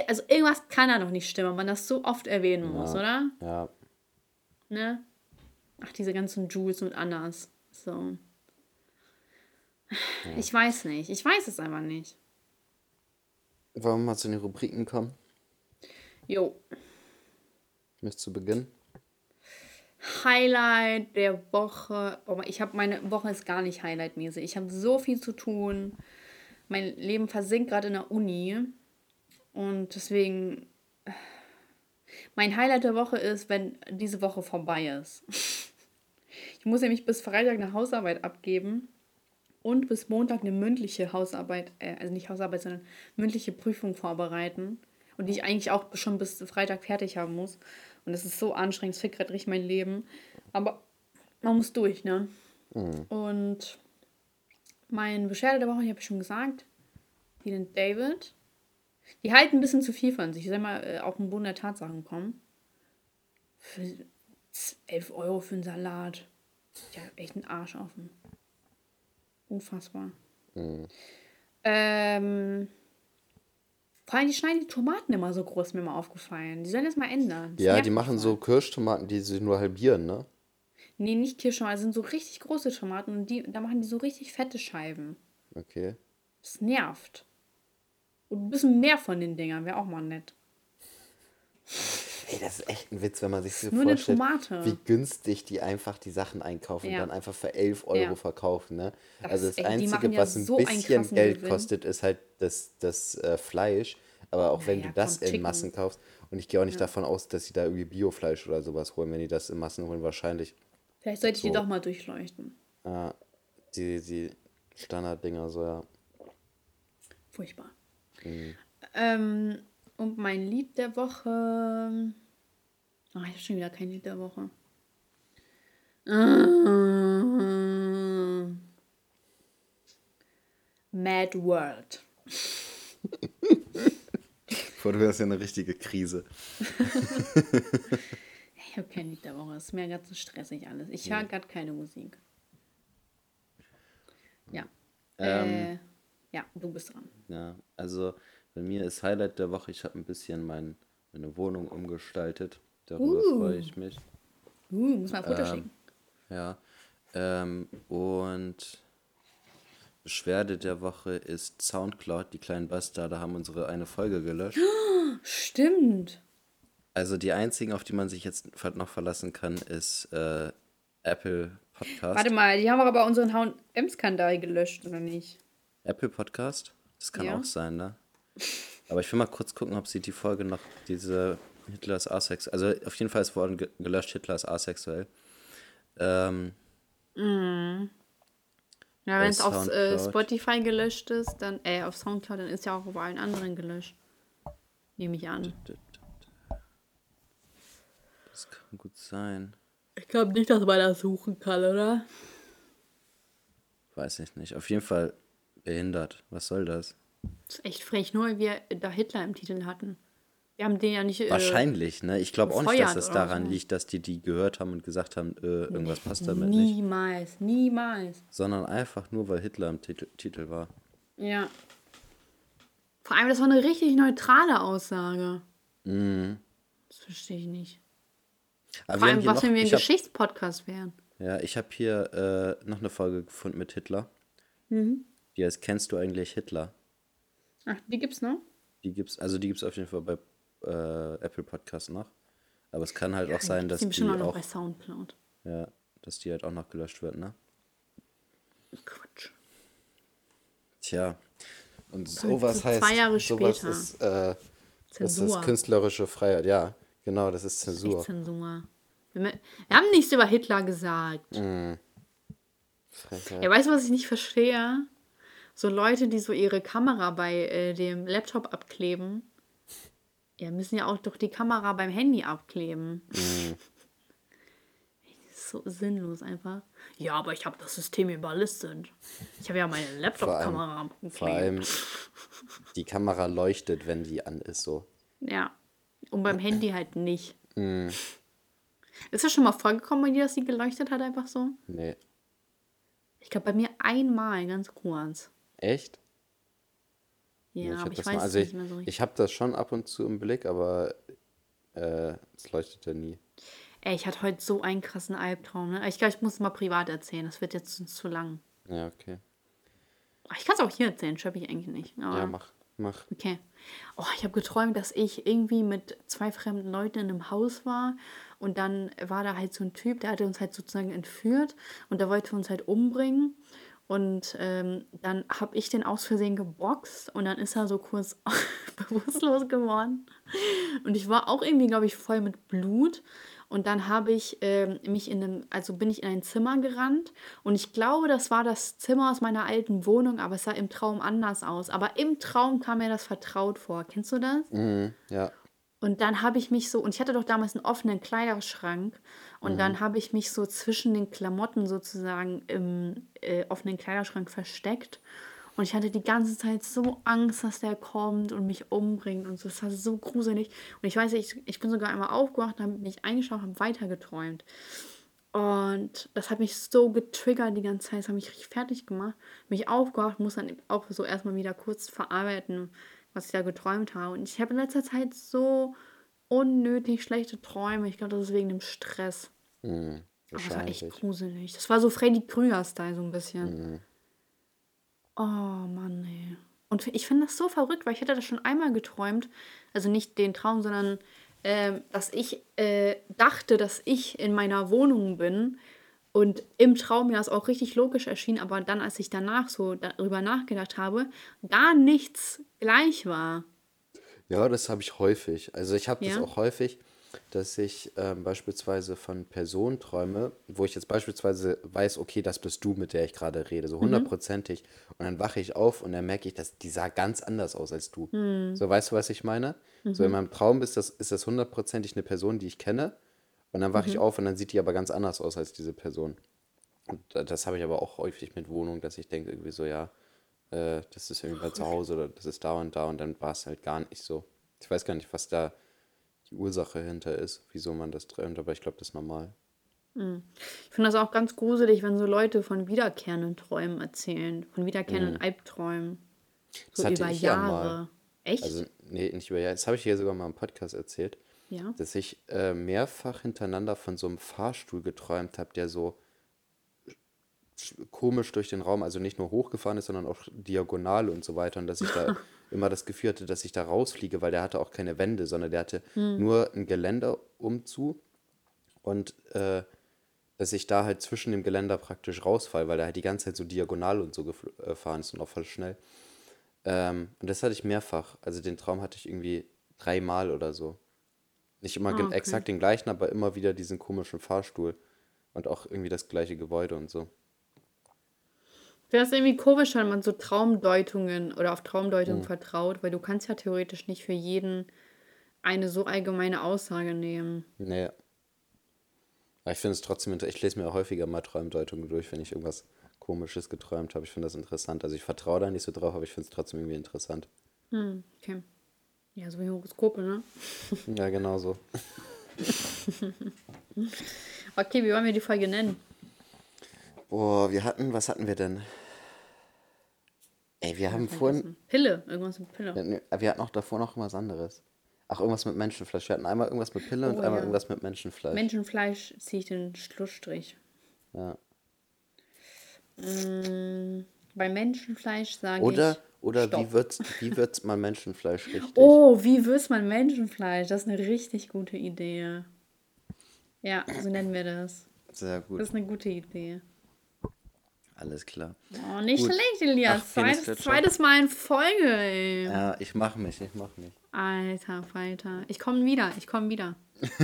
Also irgendwas kann da noch nicht stimmen, wenn man das so oft erwähnen muss, oder? Ja. Ne? Ach, diese ganzen Jules und Annas. So. Ich weiß nicht. Ich weiß es einfach nicht. Wollen wir mal zu den Rubriken kommen? Jo. Möchtest du beginnen? Highlight der Woche. Oh, ich habe meine Woche ist gar nicht highlightmäßig. Ich habe so viel zu tun. Mein Leben versinkt gerade in der Uni. Und deswegen. Mein Highlight der Woche ist, wenn diese Woche vorbei ist. Ich muss nämlich bis Freitag eine Hausarbeit abgeben und bis Montag eine mündliche Hausarbeit, äh, also nicht Hausarbeit, sondern mündliche Prüfung vorbereiten. Und die ich eigentlich auch schon bis Freitag fertig haben muss. Und das ist so anstrengend, es fickt gerade richtig mein Leben. Aber man muss durch, ne? Und mein Beschwerde der Woche, ich habe schon gesagt, die nennt David. Die halten ein bisschen zu viel von sich. Ich soll mal äh, auf den Boden der Tatsachen kommen. Für 11 Euro für einen Salat. Ja, echt ein Arsch offen. Unfassbar. Ähm, vor allem, die schneiden die Tomaten immer so groß, mir mal aufgefallen. Die sollen das mal ändern. Das Ja, die machen so Kirschtomaten, die sie nur halbieren, ne? Nee, nicht Kirschtomaten, das sind so richtig große Tomaten und die, da machen die so richtig fette Scheiben. Okay. Das nervt. Und ein bisschen mehr von den Dingern wäre auch mal nett. Ey, das ist echt ein Witz, wenn man sich so nur eine vorstellt, Tomate. wie günstig die einfach die Sachen einkaufen und Ja. dann einfach für 11 Euro Ja. verkaufen, ne? Das also das ey, die Einzige, ja was ein so einen bisschen Geld Gewinn. kostet, ist halt das, das äh, Fleisch. Aber auch wenn Naja, du das in Chicken. Massen kaufst, und ich gehe auch nicht davon aus, dass sie da irgendwie Biofleisch oder sowas holen, wenn die das in Massen holen, wahrscheinlich Vielleicht sollte ich die So. doch mal durchleuchten. äh, die, die Standarddinger so, ja. Furchtbar. Mhm. Ähm, und mein Lied der Woche. Ach, ich habe schon wieder kein Lied der Woche. Ähm, Mad World. Vor du hast ja eine richtige Krise. Ich habe kein Lied der Woche. Es ist mir ganz stressig alles. Ich höre gerade keine Musik. Ja. Ähm. äh, ja, du bist dran. Ja, also bei mir ist Highlight der Woche, ich habe ein bisschen mein, meine Wohnung umgestaltet. Darüber Uh. freue ich mich. Uh, muss mal ein Foto Ähm, schicken. Ja. Ähm, und Beschwerde der Woche ist Soundcloud. Die kleinen Bastarde haben unsere eine Folge gelöscht. Stimmt. Also die einzigen, auf die man sich jetzt noch verlassen kann, ist äh, Apple Podcast. Warte mal, die haben aber bei unseren H&M-Skandal gelöscht, oder nicht? Apple Podcast? Das kann Ja. auch sein, ne? Aber ich will mal kurz gucken, ob sie die Folge noch, diese Hitler ist asexuell, also auf jeden Fall ist worden ge- gelöscht, Hitler ist asexuell. Ähm, Ja, wenn es auf äh. Spotify gelöscht ist, dann, äh, auf Soundcloud, dann ist ja auch auf allen anderen gelöscht. Nehme ich an. das kann gut sein. Ich glaube nicht, dass man das suchen kann, oder? Weiß ich nicht. Auf jeden Fall behindert. Was soll das? Das ist echt frech, nur weil wir da Hitler im Titel hatten. Wir haben den ja nicht. Äh, Wahrscheinlich, ne? Ich glaube auch nicht, dass oder daran so. liegt, dass die die gehört haben und gesagt haben, äh, irgendwas passt damit nicht. Niemals, niemals. Sondern einfach nur, weil Hitler im Titel, Titel war. Ja. Vor allem, das war eine richtig neutrale Aussage. Mhm. Das verstehe ich nicht. Aber Vor allem, was, noch, wenn wir ein Geschichtspodcast wären. Ja, ich habe hier äh, noch eine Folge gefunden mit Hitler. Mhm. Die heißt Kennst du eigentlich Hitler? Ach, die gibt's noch? Die gibt's, also die gibt's auf jeden Fall bei äh, Apple Podcast noch. Aber es kann halt auch sein, dass die auch noch bei Soundcloud. ja, dass die halt auch noch gelöscht wird, ne? Quatsch. Tja. Und sowas so heißt, zwei Jahre sowas später. ist, äh, das Zensur. ist künstlerische Freiheit. Ja, genau, das ist Zensur. Zensur. Wir, haben nichts über Hitler gesagt. Frechheit. Ja, weißt du, was ich nicht verstehe? So Leute, die so ihre Kamera bei äh, dem Laptop abkleben, ja, müssen ja auch doch die Kamera beim Handy abkleben. Mhm. so sinnlos einfach. Ja, aber ich habe das System überlistet. Ich habe ja meine Laptop-Kamera Vor allem, die Kamera leuchtet, wenn die an ist, so. Ja. Und beim Handy halt nicht. Ist das schon mal vorgekommen bei dir, dass sie geleuchtet hat, einfach so? Nee. Ich glaube, bei mir einmal, ganz kurz. Echt? Ja, hab aber ich weiß mal- es also nicht ich, mehr so richtig. Ich habe das schon ab und zu im Blick, aber äh, es leuchtete nie. Ey, ich hatte heute so einen krassen Albtraum. Ne? Ich glaube, ich muss es mal privat erzählen. Das wird jetzt zu, lang. Ja, okay. Ich kann es auch hier erzählen, schreibe ich eigentlich nicht. Ja, mach, mach. Okay. Oh, ich habe geträumt, dass ich irgendwie mit zwei fremden Leuten in einem Haus war und dann war da halt so ein Typ, der hatte uns halt sozusagen entführt und der wollte uns halt umbringen. Und ähm, dann habe ich den aus Versehen geboxt und dann ist er so kurz bewusstlos geworden. Und ich war auch irgendwie, glaube ich, voll mit Blut. Und dann habe ich ähm, mich in einem, also bin ich in ein Zimmer gerannt und ich glaube, das war das Zimmer aus meiner alten Wohnung, aber es sah im Traum anders aus. Aber im Traum kam mir das vertraut vor. Kennst du das? Mhm, ja. Und dann habe ich mich so, und ich hatte doch damals einen offenen Kleiderschrank, und dann habe ich mich so zwischen den Klamotten sozusagen im äh, offenen Kleiderschrank versteckt. Und ich hatte die ganze Zeit so Angst, dass der kommt und mich umbringt und so. Das war so gruselig. Und ich weiß, ich, ich bin sogar einmal aufgewacht, habe mich eingeschaut, habe weitergeträumt. Und das hat mich so getriggert die ganze Zeit. Das hat mich richtig fertig gemacht. Mich aufgewacht, muss dann auch so erstmal wieder kurz verarbeiten, was ich da geträumt habe. Und ich habe in letzter Zeit so unnötig schlechte Träume. Ich glaube, das ist wegen dem Stress. Mhm, Aber das war echt gruselig. Das war so Freddy Krüger-Style so ein bisschen. Oh Mann, ey. Und ich finde das so verrückt, weil ich hatte das schon einmal geträumt. Also nicht den Traum, sondern ähm, dass ich äh, dachte, dass ich in meiner Wohnung bin. Und im Traum mir das auch richtig logisch erschien, aber dann, als ich danach so darüber nachgedacht habe, gar nichts gleich war. Ja, das habe ich häufig. Also ich habe das Ja? auch häufig, dass ich ähm, beispielsweise von Personen träume, wo ich jetzt beispielsweise weiß, okay, das bist du, mit der ich gerade rede, so hundertprozentig. Und dann wache ich auf und dann merke ich, dass die sah ganz anders aus als du. So, weißt du, was ich meine? So in meinem Traum ist das, ist das hundertprozentig eine Person, die ich kenne. Und dann wache ich auf und dann sieht die aber ganz anders aus als diese Person. Und da- das habe ich aber auch häufig mit Wohnungen, dass ich denke irgendwie so, ja, äh, das ist irgendwie bei zu Hause oder das ist da und da und dann war es halt gar nicht so. Ich weiß gar nicht, was da die Ursache hinter ist, wieso man das träumt, aber ich glaube, das ist normal. Ich finde das auch ganz gruselig, wenn so Leute von wiederkehrenden Träumen erzählen, von wiederkehrenden Albträumen. So hatte über ich ja Jahre. mal. Echt? Also, nee, nicht über Jahre. Das habe ich hier sogar mal im Podcast erzählt, ja. dass ich äh, mehrfach hintereinander von so einem Fahrstuhl geträumt habe, der so komisch durch den Raum, also nicht nur hochgefahren ist, sondern auch diagonal und so weiter. Und dass ich da immer das Gefühl hatte, dass ich da rausfliege, weil der hatte auch keine Wände, sondern der hatte nur ein Geländer umzu und äh, dass ich da halt zwischen dem Geländer praktisch rausfall, weil der halt die ganze Zeit so diagonal und so gefl- äh, gefahren ist und auch voll schnell. Ähm, und das hatte ich mehrfach. Also den Traum hatte ich irgendwie dreimal oder so. Nicht immer gen- okay. exakt den gleichen, aber immer wieder diesen komischen Fahrstuhl. Und auch irgendwie das gleiche Gebäude und so. Wäre es irgendwie komisch, wenn man so Traumdeutungen oder auf Traumdeutungen vertraut, weil du kannst ja theoretisch nicht für jeden eine so allgemeine Aussage nehmen. Nee. Aber ich finde es trotzdem, ich lese mir auch häufiger mal Traumdeutungen durch, wenn ich irgendwas Komisches geträumt habe. Ich finde das interessant. Also ich vertraue da nicht so drauf, aber ich finde es trotzdem irgendwie interessant. Hm, okay. Ja, so wie Horoskope, ne? Ja, genau so. Okay, wie wollen wir die Folge nennen? Boah, wir hatten, was hatten wir denn? Ey, wir haben vorhin, Pille, irgendwas mit Pille. Wir hatten auch davor noch was anderes. Ach, irgendwas mit Menschenfleisch. Wir hatten einmal irgendwas mit Pille und Oh, einmal ja. irgendwas mit Menschenfleisch. Menschenfleisch ziehe ich den Schlussstrich. ja. Mm, bei Menschenfleisch sage Oder, ich. oder wie Stopp. wird wie wird's man Menschenfleisch richtig? Oh, wie würzt man Menschenfleisch? Das ist eine richtig gute Idee. Ja, so nennen wir das. Sehr gut. Das ist eine gute Idee. Alles klar. Oh, nicht Gut. schlecht, Elias. Ach, Zweites, zweites Mal in Folge, ey. Ja, ich mach mich, ich mach mich. Alter Falter. Ich komme wieder, ich komme wieder.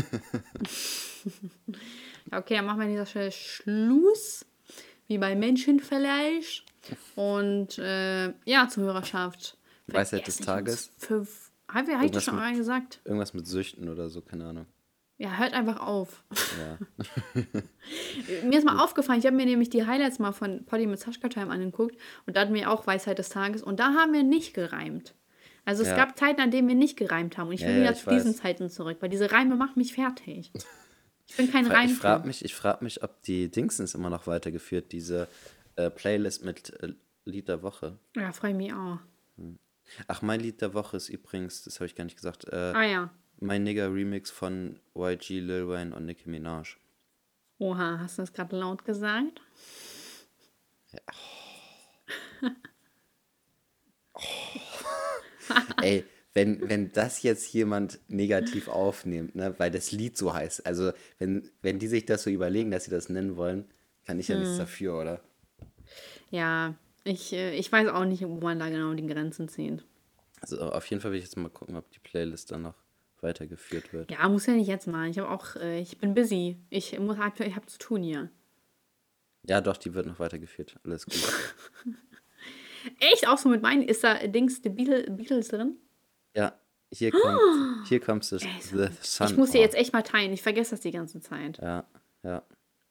Okay, dann machen wir an dieser Stelle Schluss. Wie bei Menschenfleisch. Und äh, ja, Zuhörerschaft. Weisheit des Tages. Habe ich das schon mit- mal gesagt? Irgendwas mit Süchten oder so, keine Ahnung. Ja, hört einfach auf. Ja. Mir ist mal aufgefallen, ich habe mir nämlich die Highlights mal von Poddy mit Sascha Time angeguckt und da hatten wir auch Weisheit des Tages und da haben wir nicht gereimt. Also es Ja. gab Zeiten, an denen wir nicht gereimt haben und ich will ja, wieder ich zu diesen. Zeiten zurück, weil diese Reime machen mich fertig. Ich bin kein Ich Reimtyp. frage mich, ich frag mich, ob die Dingsens immer noch weitergeführt, diese äh, Playlist mit äh, Lied der Woche. Ja, freue mich auch. Ach, mein Lied der Woche ist übrigens, das habe ich gar nicht gesagt, äh, Ah ja. Mein Nigger Remix von YG, Lil Wayne und Nicki Minaj. Oha, hast du das gerade laut gesagt? Ey, wenn, wenn das jetzt jemand negativ aufnimmt, ne, weil das Lied so heißt, also wenn, wenn die sich das so überlegen, dass sie das nennen wollen, kann ich ja Hm. nichts dafür, oder? Ja, ich, äh, ich weiß auch nicht, wo man da genau die Grenzen zieht. Also auf jeden Fall will ich jetzt mal gucken, ob die Playlist dann noch weitergeführt wird. Ja, muss ja nicht jetzt mal. Ich habe auch, äh, ich bin busy. Ich muss, hab- ich habe zu tun hier. Ja, doch, die wird noch weitergeführt. Alles gut. Echt? Auch so mit meinen? Ist da Dings, die Beatles, Beatles drin? Ja, hier kommt, hier kommt the, Ey, the Sun. Ich muss dir Oh, jetzt echt mal teilen. Ich vergesse das die ganze Zeit. Ja, ja.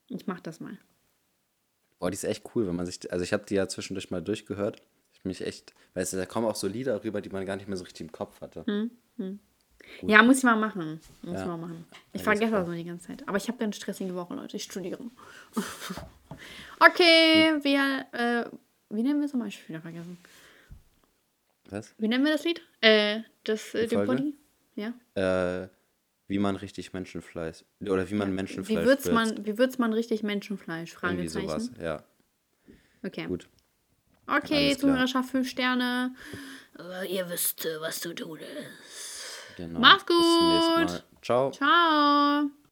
Ich mach das mal. Boah, die ist echt cool, wenn man sich, also ich habe die ja zwischendurch mal durchgehört. Ich mich echt, weißt du, da kommen auch so Lieder rüber, die man gar nicht mehr so richtig im Kopf hatte. Hm. Ja, muss ich mal machen. Muss Ja. ich mal machen. Ich vergesse das noch die ganze Zeit. Aber ich habe eine stressige Woche, Leute. Ich studiere. okay, wir, äh, wie nennen wir es nochmal? Ich hab wieder vergessen. Was? Wie nennen wir das Lied? Äh, das, äh? Body? Ja. Äh, wie man richtig Menschenfleisch, oder wie man Menschenfleisch Wie würzt man, wie würzt man richtig Menschenfleisch? Irgendwie Fragezeichen. sowas, ja. Okay. Gut. Okay. Zuhörerschaft 5 Sterne. Äh, ihr wisst, äh, was zu tun ist. Genau. Mach's Bis zum nächsten gut. Mal. Ciao. Ciao.